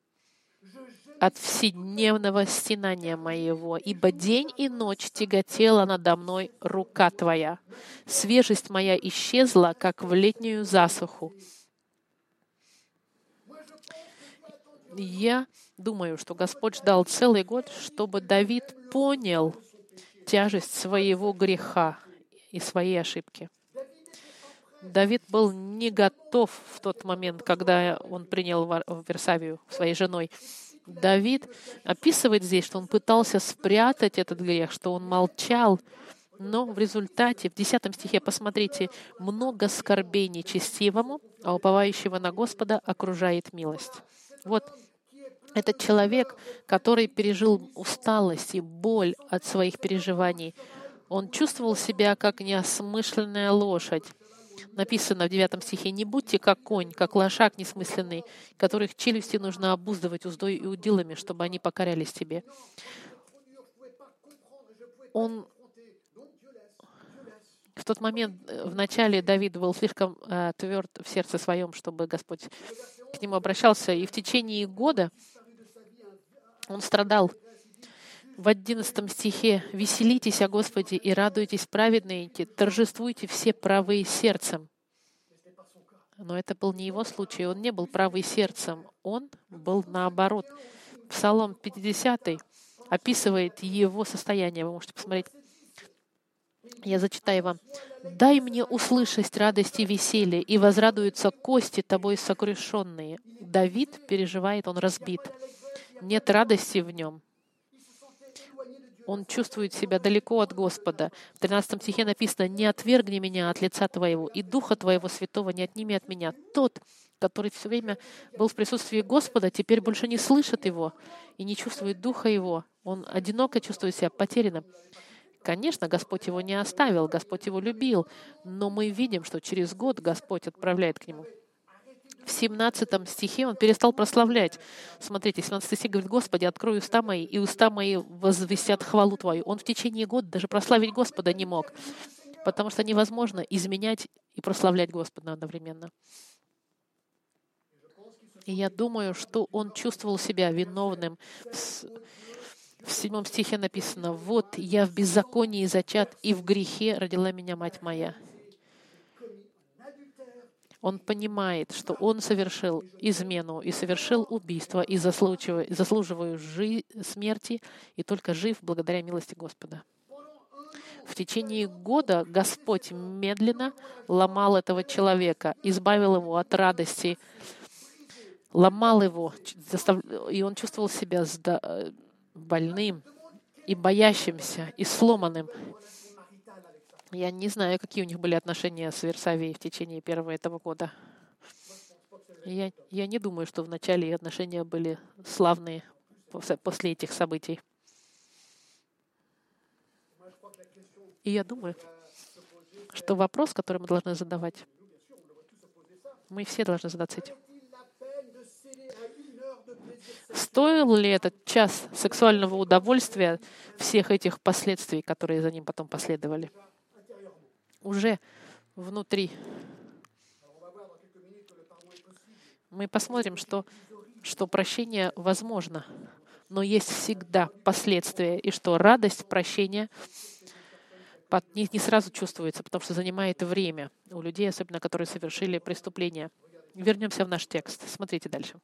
Speaker 1: от вседневного стенания моего, ибо день и ночь тяготела надо мной рука Твоя. Свежесть моя исчезла, как в летнюю засуху. Я думаю, что Господь ждал целый год, чтобы Давид понял тяжесть своего греха и своей ошибки. Давид был не готов в тот момент, когда он принял Версавию своей женой. Давид описывает здесь, что он пытался спрятать этот грех, что он молчал, но в результате, в 10 стихе, посмотрите, много скорбей нечестивому, а уповающего на Господа окружает милость. Вот этот человек, который пережил усталость и боль от своих переживаний, он чувствовал себя как неосмышленная лошадь. Написано в 9 стихе, «Не будьте как конь, как лошак несмысленный, которых челюсти нужно обуздывать уздой и удилами, чтобы они покорялись тебе». Он в тот момент, э, в начале Давид был слишком э, тверд в сердце своем, чтобы Господь к нему обращался. И в течение года он страдал. В одиннадцатом стихе «Веселитесь о Господе и радуйтесь праведные, торжествуйте все правые сердцем». Но это был не его случай, он не был правый сердцем, он был наоборот. Псалом 50 описывает его состояние, вы можете посмотреть. Я зачитаю вам. «Дай мне услышать радость и веселье, и возрадуются кости тобой сокрушенные». Давид переживает, он разбит. Нет радости в нем. Он чувствует себя далеко от Господа. В 13 стихе написано, «Не отвергни меня от лица Твоего, и Духа Твоего Святого не отними от меня». Тот, который все время был в присутствии Господа, теперь больше не слышит Его и не чувствует Духа Его. Он одиноко чувствует себя потерянным. Конечно, Господь его не оставил, Господь его любил, но мы видим, что через год Господь отправляет к нему. В 17 стихе он перестал прославлять. Смотрите, 17 стих говорит, «Господи, открой уста мои, и уста мои возвестят хвалу Твою». Он в течение года даже прославить Господа не мог, потому что невозможно изменять и прославлять Господа одновременно. И я думаю, что он чувствовал себя виновным в седьмом стихе написано, «Вот я в беззаконии зачат, и в грехе родила меня мать моя». Он понимает, что он совершил измену и совершил убийство и заслуживаю, заслуживаю жи- смерти, и только жив благодаря милости Господа. В течение года Господь медленно ломал этого человека, избавил его от радости, ломал его, и он чувствовал себя больным и боящимся, и сломанным. Я не знаю, какие у них были отношения с Версавией в течение первого этого года. Я, я не думаю, что вначале отношения были славные после этих событий. И я думаю, что вопрос, который мы должны задавать, мы все должны задаться этим. Стоил ли этот час сексуального удовольствия всех этих последствий, которые за ним потом последовали? Уже внутри. Мы посмотрим, что, что прощение возможно, но есть всегда последствия, и что радость прощения не, не сразу чувствуется, потому что занимает время у людей, особенно которые совершили преступление. Вернемся в наш текст. Смотрите дальше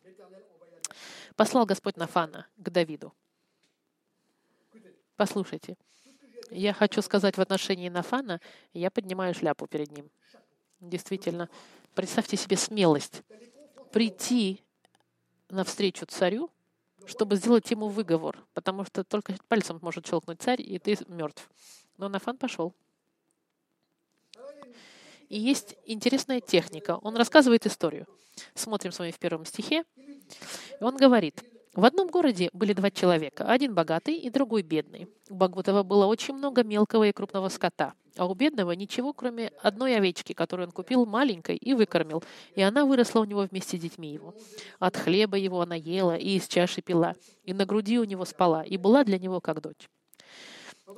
Speaker 1: послал Господь Нафана к Давиду. Послушайте, я хочу сказать в отношении Нафана, я поднимаю шляпу перед ним. Действительно, представьте себе смелость прийти навстречу царю, чтобы сделать ему выговор, потому что только пальцем может щелкнуть царь, и ты мертв. Но Нафан пошел. И есть интересная техника. Он рассказывает историю. Смотрим с вами в первом стихе. Он говорит, в одном городе были два человека, один богатый и другой бедный. У богатого было очень много мелкого и крупного скота, а у бедного ничего, кроме одной овечки, которую он купил маленькой и выкормил, и она выросла у него вместе с детьми его. От хлеба его она ела и из чаши пила, и на груди у него спала, и была для него как дочь.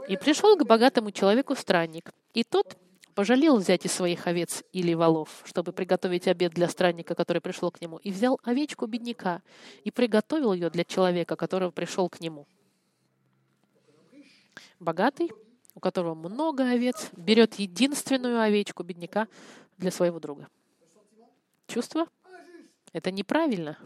Speaker 1: И пришел к богатому человеку странник, и тот пожалел взять из своих овец или волов, чтобы приготовить обед для странника, который пришел к нему, и взял овечку бедняка и приготовил ее для человека, который пришел к нему. Богатый, у которого много овец, берет единственную овечку бедняка для своего друга. Чувство? Это неправильно.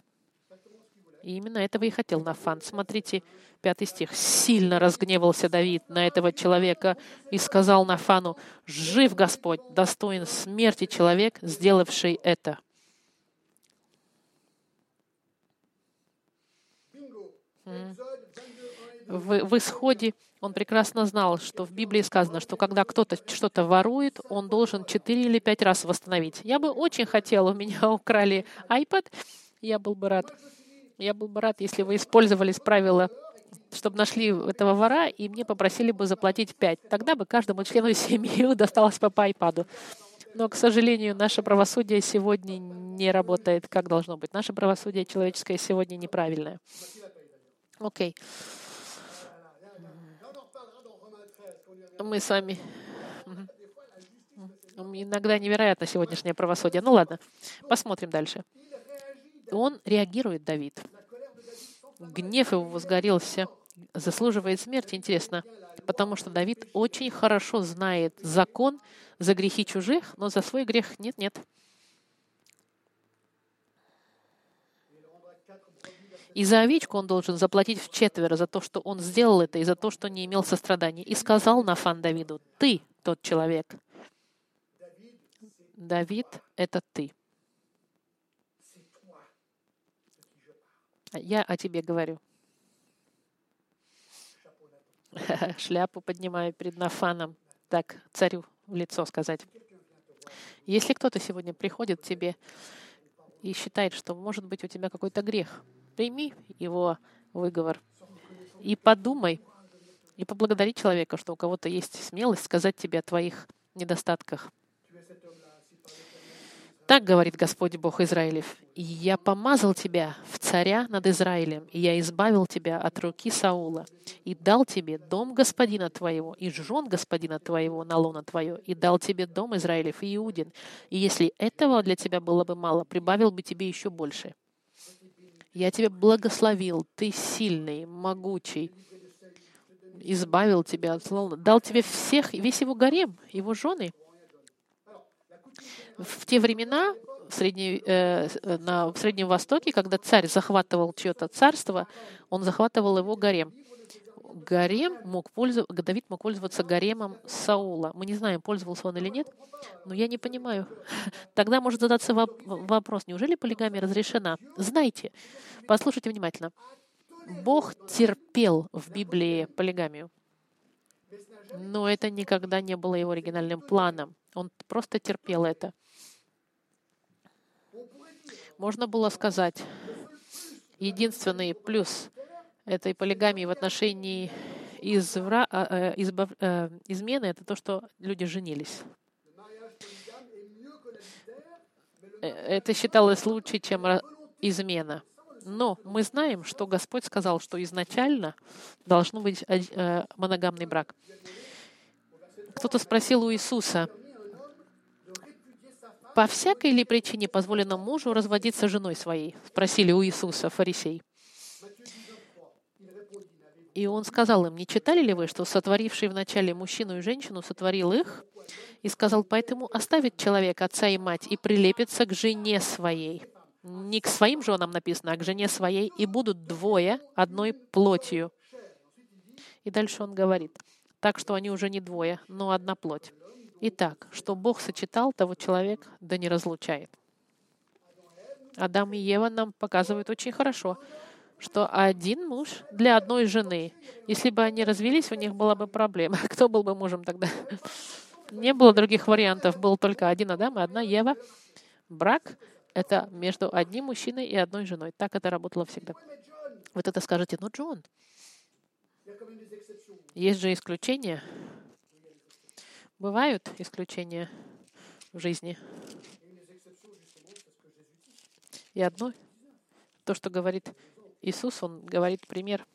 Speaker 1: И именно этого и хотел Нафан. Смотрите, пятый стих. «Сильно разгневался Давид на этого человека и сказал Нафану, «Жив Господь, достоин смерти человек, сделавший это». В, в исходе он прекрасно знал, что в Библии сказано, что когда кто-то что-то ворует, он должен четыре или пять раз восстановить. Я бы очень хотела, у меня украли iPad, я был бы рад Я был бы рад, если вы использовали правила, чтобы нашли этого вора, и мне попросили бы заплатить 5. Тогда бы каждому члену [laughs] семьи досталось по айпаду. Но, к сожалению, наше правосудие сегодня не работает, как должно быть. Наше правосудие человеческое сегодня неправильное. Окей. Мы с вами... Иногда невероятно сегодняшнее правосудие. Ну ладно, посмотрим дальше. Он реагирует, Давид. Гнев его возгорелся, заслуживает смерти. Интересно, потому что Давид очень хорошо знает закон за грехи чужих, но за свой грех нет-нет. И за овечку он должен заплатить в четверо за то, что он сделал это, и за то, что не имел сострадания. И сказал Нафан Давиду, ты тот человек. Давид — это ты. Я о тебе говорю. [laughs] Шляпу поднимаю перед Нафаном. Так, царю в лицо сказать. Если кто-то сегодня приходит к тебе и считает, что может быть у тебя какой-то грех, прими его выговор и подумай, и поблагодари человека, что у кого-то есть смелость сказать тебе о твоих недостатках. Так говорит Господь Бог Израилев. «И я помазал тебя в царя над Израилем, и я избавил тебя от руки Саула, и дал тебе дом господина твоего, и жен господина твоего на лоно твое, и дал тебе дом Израилев и Иудин. И если этого для тебя было бы мало, прибавил бы тебе еще больше. Я тебя благословил, ты сильный, могучий, избавил тебя от зла, дал тебе всех, весь его гарем, его жены — в те времена в, Средней, э, на, в Среднем Востоке, когда царь захватывал чье-то царство, он захватывал его гарем. Гарем мог пользоваться, Давид мог пользоваться гаремом Саула. Мы не знаем, пользовался он или нет, но я не понимаю. [laughs] Тогда может задаться вопрос, неужели полигамия разрешена? Знайте, послушайте внимательно. Бог терпел в Библии полигамию, но это никогда не было его оригинальным планом. Он просто терпел это. Можно было сказать, единственный плюс этой полигамии в отношении извра, а, э, избав, э, измены — это то, что люди женились. Э, это считалось лучше, чем измена. Но мы знаем, что Господь сказал, что изначально должен быть моногамный брак. Кто-то спросил у Иисуса, по всякой ли причине позволено мужу разводиться с женой своей? Спросили у Иисуса фарисей. И он сказал им, не читали ли вы, что сотворивший вначале мужчину и женщину сотворил их? И сказал, поэтому оставит человек отца и мать и прилепится к жене своей. Не к своим женам написано, а к жене своей. И будут двое одной плотью. И дальше он говорит, так что они уже не двое, но одна плоть. Итак, что Бог сочетал, того человек да не разлучает. Адам и Ева нам показывают очень хорошо, что один муж для одной жены. Если бы они развелись, у них была бы проблема. [laughs] Кто был бы мужем тогда? [laughs] Не было других вариантов. Был только один Адам и одна Ева. Брак — это между одним мужчиной и одной женой. Так это работало всегда. Вот это скажете, ну, Джон, есть же исключения. Бывают исключения в жизни. И одно, то, что говорит Иисус, Он говорит пример.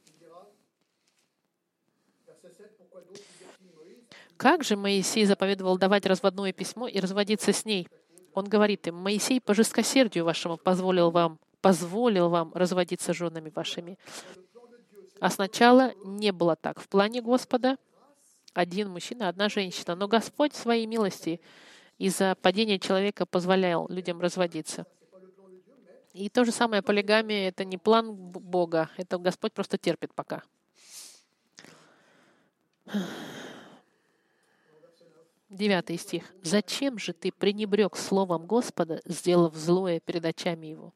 Speaker 1: Как же Моисей заповедовал давать разводное письмо и разводиться с ней? Он говорит им, Моисей по жесткосердию вашему позволил вам, позволил вам разводиться с женами вашими. А сначала не было так. В плане Господа один мужчина, одна женщина. Но Господь своей милости из-за падения человека позволял людям разводиться. И то же самое полигамия — это не план Бога, это Господь просто терпит пока. Девятый стих. «Зачем же ты пренебрег словом Господа, сделав злое перед очами его?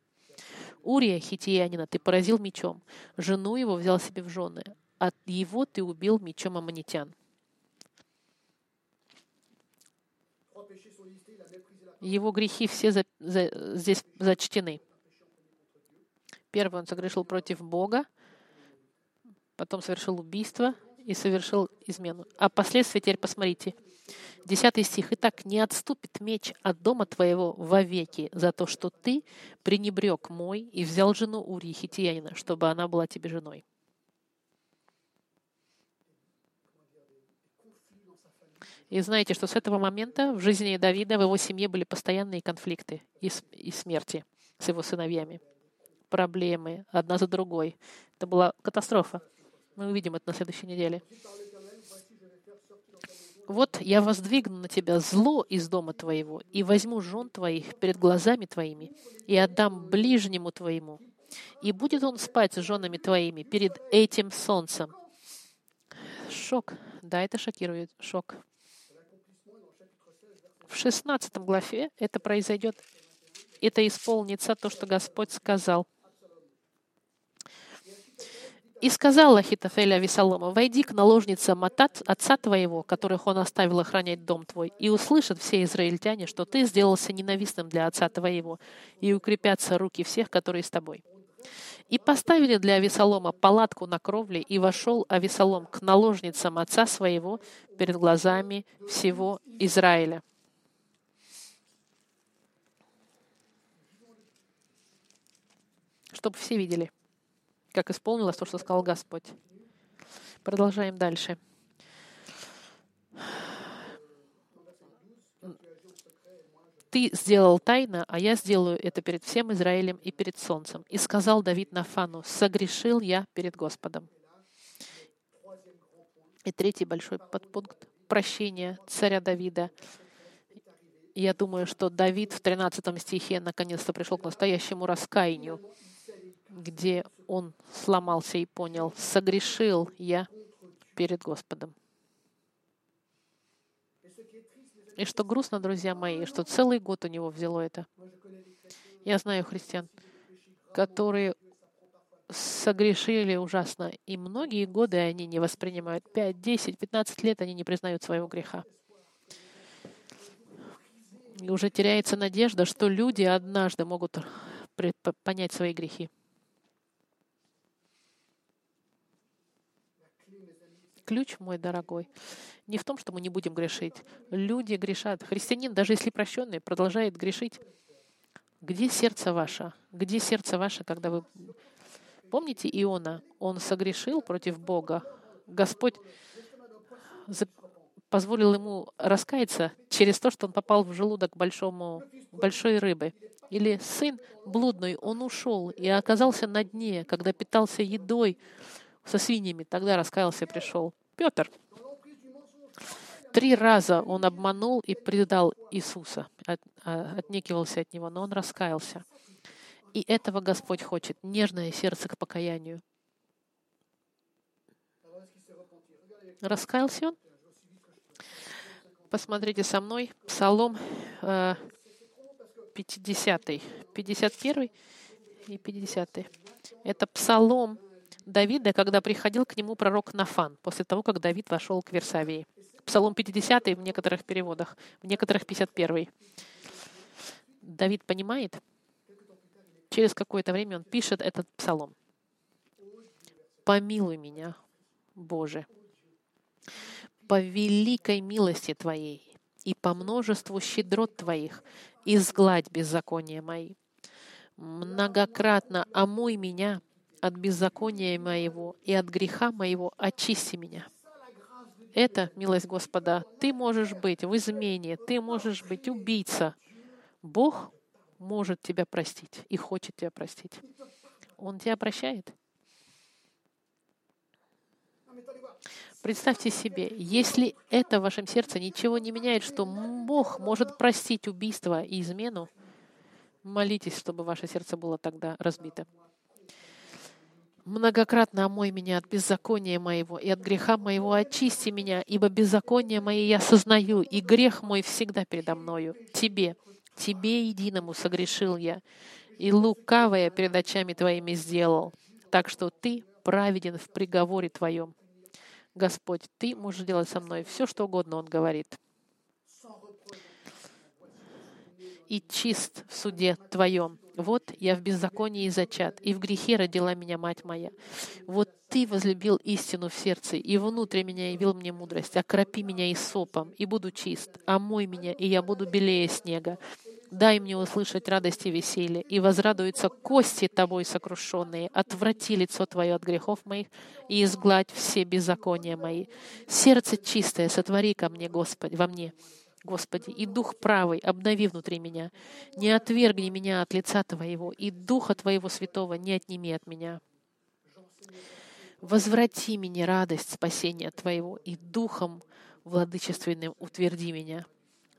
Speaker 1: Урия, хитиянина, ты поразил мечом, жену его взял себе в жены, от его ты убил мечом аммонитян». Его грехи все за, за, здесь зачтены. Первый он согрешил против Бога, потом совершил убийство и совершил измену. А последствия теперь посмотрите. Десятый стих. «Итак, не отступит меч от дома твоего вовеки за то, что ты пренебрег мой и взял жену Урии Хитиянина, чтобы она была тебе женой». И знаете, что с этого момента в жизни Давида, в его семье были постоянные конфликты и, смерти с его сыновьями. Проблемы одна за другой. Это была катастрофа. Мы увидим это на следующей неделе. Вот я воздвигну на тебя зло из дома твоего, и возьму жен твоих перед глазами твоими, и отдам ближнему твоему. И будет он спать с женами твоими перед этим солнцем. Шок. Да, это шокирует. Шок. В 16 главе это произойдет. Это исполнится то, что Господь сказал — и сказал Ахитофель Авесолома, «Войди к наложницам отца твоего, которых он оставил охранять дом твой, и услышат все израильтяне, что ты сделался ненавистным для отца твоего, и укрепятся руки всех, которые с тобой». И поставили для Авесолома палатку на кровле, и вошел Авесолом к наложницам отца своего перед глазами всего Израиля. Чтобы все видели как исполнилось то, что сказал Господь. Продолжаем дальше. Ты сделал тайно, а я сделаю это перед всем Израилем и перед солнцем. И сказал Давид Нафану, согрешил я перед Господом. И третий большой подпункт — прощение царя Давида. Я думаю, что Давид в 13 стихе наконец-то пришел к настоящему раскаянию где он сломался и понял, согрешил я перед Господом. И что грустно, друзья мои, что целый год у него взяло это. Я знаю христиан, которые согрешили ужасно, и многие годы они не воспринимают. 5, 10, 15 лет они не признают своего греха. И уже теряется надежда, что люди однажды могут понять свои грехи. Ключ, мой дорогой, не в том, что мы не будем грешить. Люди грешат. Христианин, даже если прощенный, продолжает грешить. Где сердце ваше? Где сердце ваше, когда вы... Помните Иона? Он согрешил против Бога. Господь позволил ему раскаяться через то, что он попал в желудок большому, большой рыбы. Или сын блудный, он ушел и оказался на дне, когда питался едой со свиньями. Тогда раскаялся и пришел. Петр. Три раза он обманул и предал Иисуса, от, а, отнекивался от него, но он раскаялся. И этого Господь хочет, нежное сердце к покаянию. Раскаялся он? Посмотрите со мной, Псалом 50, э, 51 и 50. Это Псалом Давида, когда приходил к нему пророк Нафан, после того, как Давид вошел к Версавии. Псалом 50 в некоторых переводах, в некоторых 51. Давид понимает, через какое-то время он пишет этот псалом. «Помилуй меня, Боже, по великой милости Твоей и по множеству щедрот Твоих изгладь беззакония мои. Многократно омой меня от беззакония моего и от греха моего очисти меня. Это милость Господа. Ты можешь быть в измене, ты можешь быть убийца. Бог может тебя простить и хочет тебя простить. Он тебя прощает. Представьте себе, если это в вашем сердце ничего не меняет, что Бог может простить убийство и измену, молитесь, чтобы ваше сердце было тогда разбито. Многократно омой меня от беззакония моего и от греха моего очисти меня, ибо беззаконие мои я сознаю, и грех мой всегда передо мною. Тебе, Тебе единому согрешил я, и лукавое перед очами Твоими сделал. Так что Ты праведен в приговоре Твоем. Господь, Ты можешь делать со мной все, что угодно, Он говорит. И чист в суде Твоем. Вот я в беззаконии зачат, и в грехе родила меня мать моя. Вот Ты возлюбил истину в сердце, и внутри меня явил мне мудрость. Окропи меня и сопом, и буду чист. Омой меня, и я буду белее снега. Дай мне услышать радость и веселье, и возрадуются кости Тобой сокрушенные. Отврати лицо Твое от грехов моих, и изгладь все беззакония мои. Сердце чистое сотвори ко мне, Господь, во мне, Господи, и Дух правый обнови внутри меня. Не отвергни меня от лица Твоего, и Духа Твоего Святого не отними от меня. Возврати мне радость спасения Твоего, и Духом владычественным утверди меня.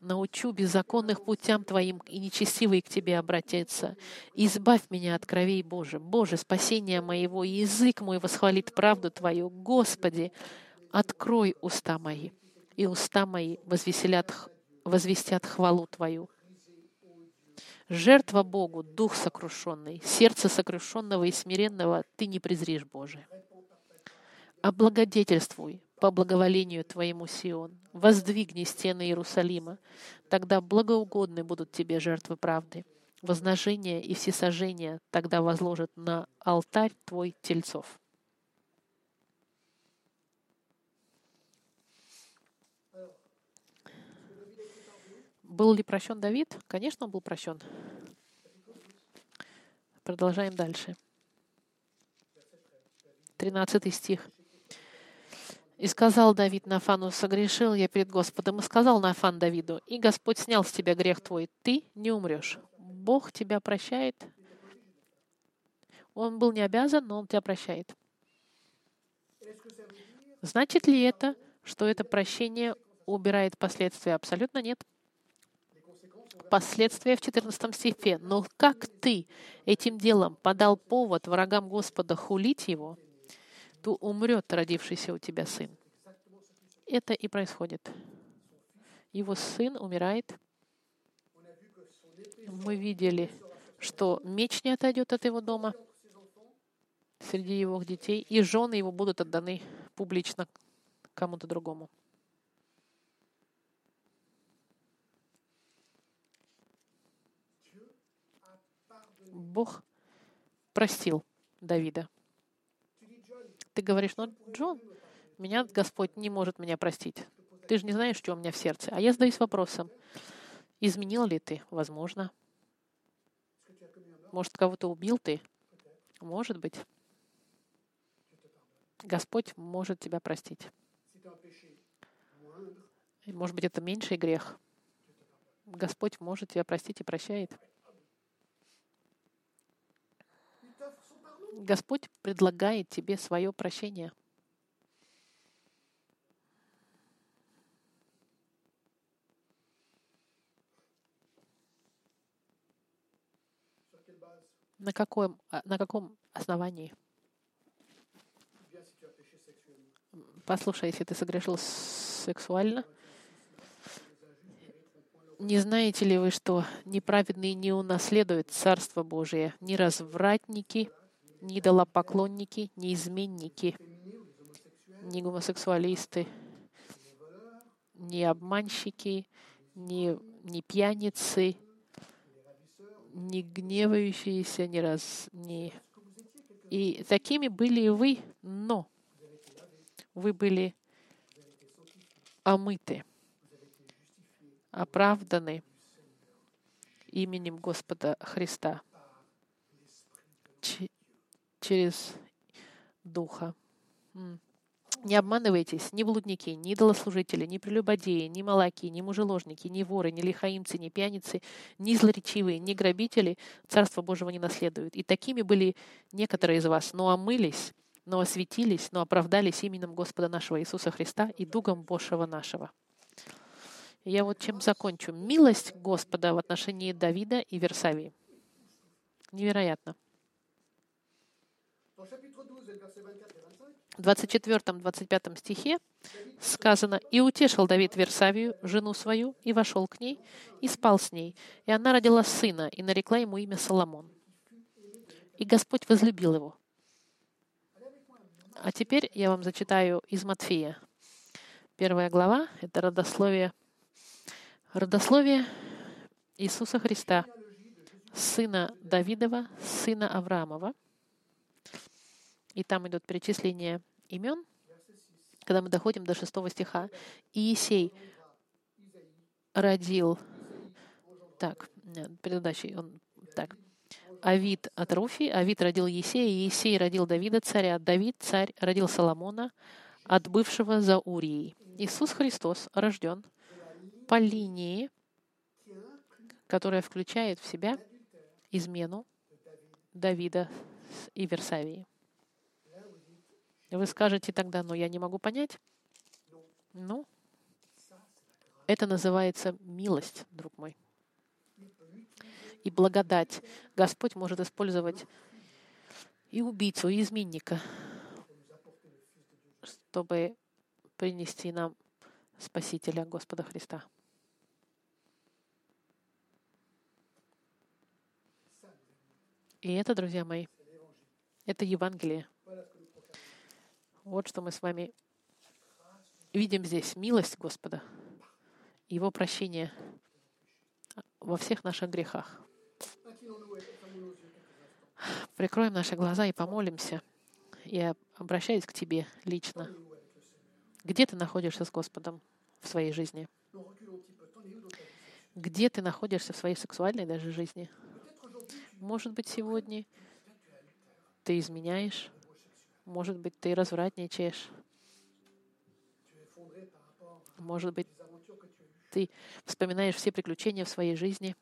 Speaker 1: Научу беззаконных путям Твоим, и нечестивые к Тебе обратятся. Избавь меня от кровей Боже. Боже, спасение моего, и язык мой восхвалит правду Твою. Господи, открой уста мои и уста мои возвеселят, возвестят хвалу Твою. Жертва Богу, дух сокрушенный, сердце сокрушенного и смиренного Ты не презришь, Боже. Облагодетельствуй по благоволению Твоему, Сион. Воздвигни стены Иерусалима. Тогда благоугодны будут Тебе жертвы правды. Возношения и всесожжения тогда возложат на алтарь Твой тельцов. Был ли прощен Давид? Конечно, он был прощен. Продолжаем дальше. 13 стих. «И сказал Давид Нафану, согрешил я перед Господом, и сказал Нафан Давиду, и Господь снял с тебя грех твой, ты не умрешь. Бог тебя прощает. Он был не обязан, но он тебя прощает. Значит ли это, что это прощение убирает последствия? Абсолютно нет последствия в 14 стихе. «Но как ты этим делом подал повод врагам Господа хулить его, то умрет родившийся у тебя сын». Это и происходит. Его сын умирает. Мы видели, что меч не отойдет от его дома среди его детей, и жены его будут отданы публично кому-то другому. Бог простил Давида. Ты говоришь, ну, Джон, меня Господь не может меня простить. Ты же не знаешь, что у меня в сердце. А я задаюсь вопросом, изменил ли ты? Возможно. Может, кого-то убил ты? Может быть. Господь может тебя простить. Может быть, это меньший грех. Господь может тебя простить и прощает. Господь предлагает тебе свое прощение. На каком, а, на каком основании? Послушай, если ты согрешил сексуально, не знаете ли вы, что неправедные не унаследуют Царство Божие, ни развратники, ни идолопоклонники, ни изменники, ни гомосексуалисты, ни обманщики, ни, ни пьяницы, ни гневающиеся, ни раз, ни... И такими были и вы, но вы были омыты, оправданы именем Господа Христа через Духа. Не обманывайтесь, ни блудники, ни идолослужители, ни прелюбодеи, ни малаки, ни мужеложники, ни воры, ни лихаимцы, ни пьяницы, ни злоречивые, ни грабители Царство Божьего не наследуют. И такими были некоторые из вас, но омылись, но осветились, но оправдались именем Господа нашего Иисуса Христа и Дугом Божьего нашего. Я вот чем закончу. Милость Господа в отношении Давида и Версавии. Невероятно. В 24-25 стихе сказано, «И утешил Давид Версавию, жену свою, и вошел к ней, и спал с ней. И она родила сына, и нарекла ему имя Соломон. И Господь возлюбил его». А теперь я вам зачитаю из Матфея. Первая глава — это родословие. Родословие Иисуса Христа, сына Давидова, сына Авраамова. И там идет перечисление имен, когда мы доходим до шестого стиха. Иисей родил... Так, предыдущий, он так. Авид от Руфи, Авид родил Есея, Есей родил Давида царя, Давид царь родил Соломона от бывшего за Урией. Иисус Христос рожден по линии, которая включает в себя измену Давида и Версавии. Вы скажете тогда, ну я не могу понять. Ну, это называется милость, друг мой. И благодать. Господь может использовать и убийцу, и изменника, чтобы принести нам Спасителя Господа Христа. И это, друзья мои, это Евангелие. Вот что мы с вами видим здесь. Милость Господа, Его прощение во всех наших грехах. Прикроем наши глаза и помолимся. Я обращаюсь к Тебе лично. Где ты находишься с Господом в своей жизни? Где ты находишься в своей сексуальной даже жизни? Может быть, сегодня ты изменяешь, может быть, ты развратничаешь, может быть, ты вспоминаешь все приключения в своей жизни.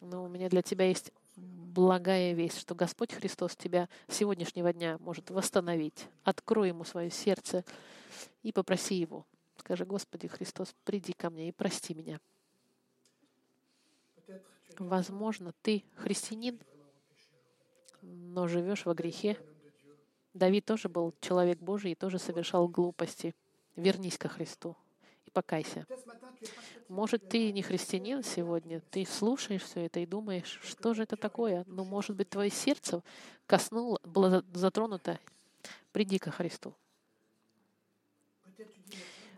Speaker 1: Но у меня для тебя есть благая весть, что Господь Христос тебя с сегодняшнего дня может восстановить. Открой Ему свое сердце и попроси Его. Скажи, Господи Христос, приди ко мне и прости меня. Возможно, ты христианин, но живешь во грехе. Давид тоже был человек Божий и тоже совершал глупости. Вернись ко Христу и покайся. Может, ты не христианин сегодня, ты слушаешь все это и думаешь, что же это такое? Но, может быть, твое сердце коснуло, было затронуто. Приди ко Христу.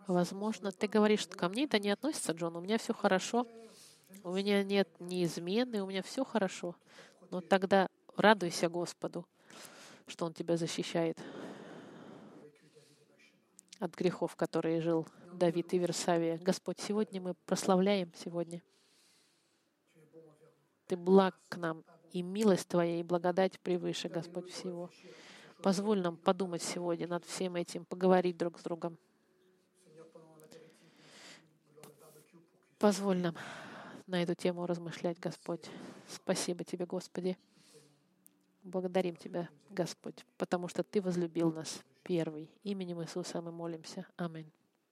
Speaker 1: Возможно, ты говоришь, что ко мне это не относится, Джон, у меня все хорошо, у меня нет ни измены, у меня все хорошо. Но тогда радуйся Господу, что Он тебя защищает от грехов, которые жил Давид и Версавия. Господь, сегодня мы прославляем сегодня. Ты благ к нам, и милость Твоя, и благодать превыше, Господь, всего. Позволь нам подумать сегодня над всем этим, поговорить друг с другом. Позволь нам на эту тему размышлять, Господь. Спасибо Тебе, Господи. Благодарим Тебя, Господь, потому что Ты возлюбил нас первый. Именем Иисуса мы молимся. Аминь.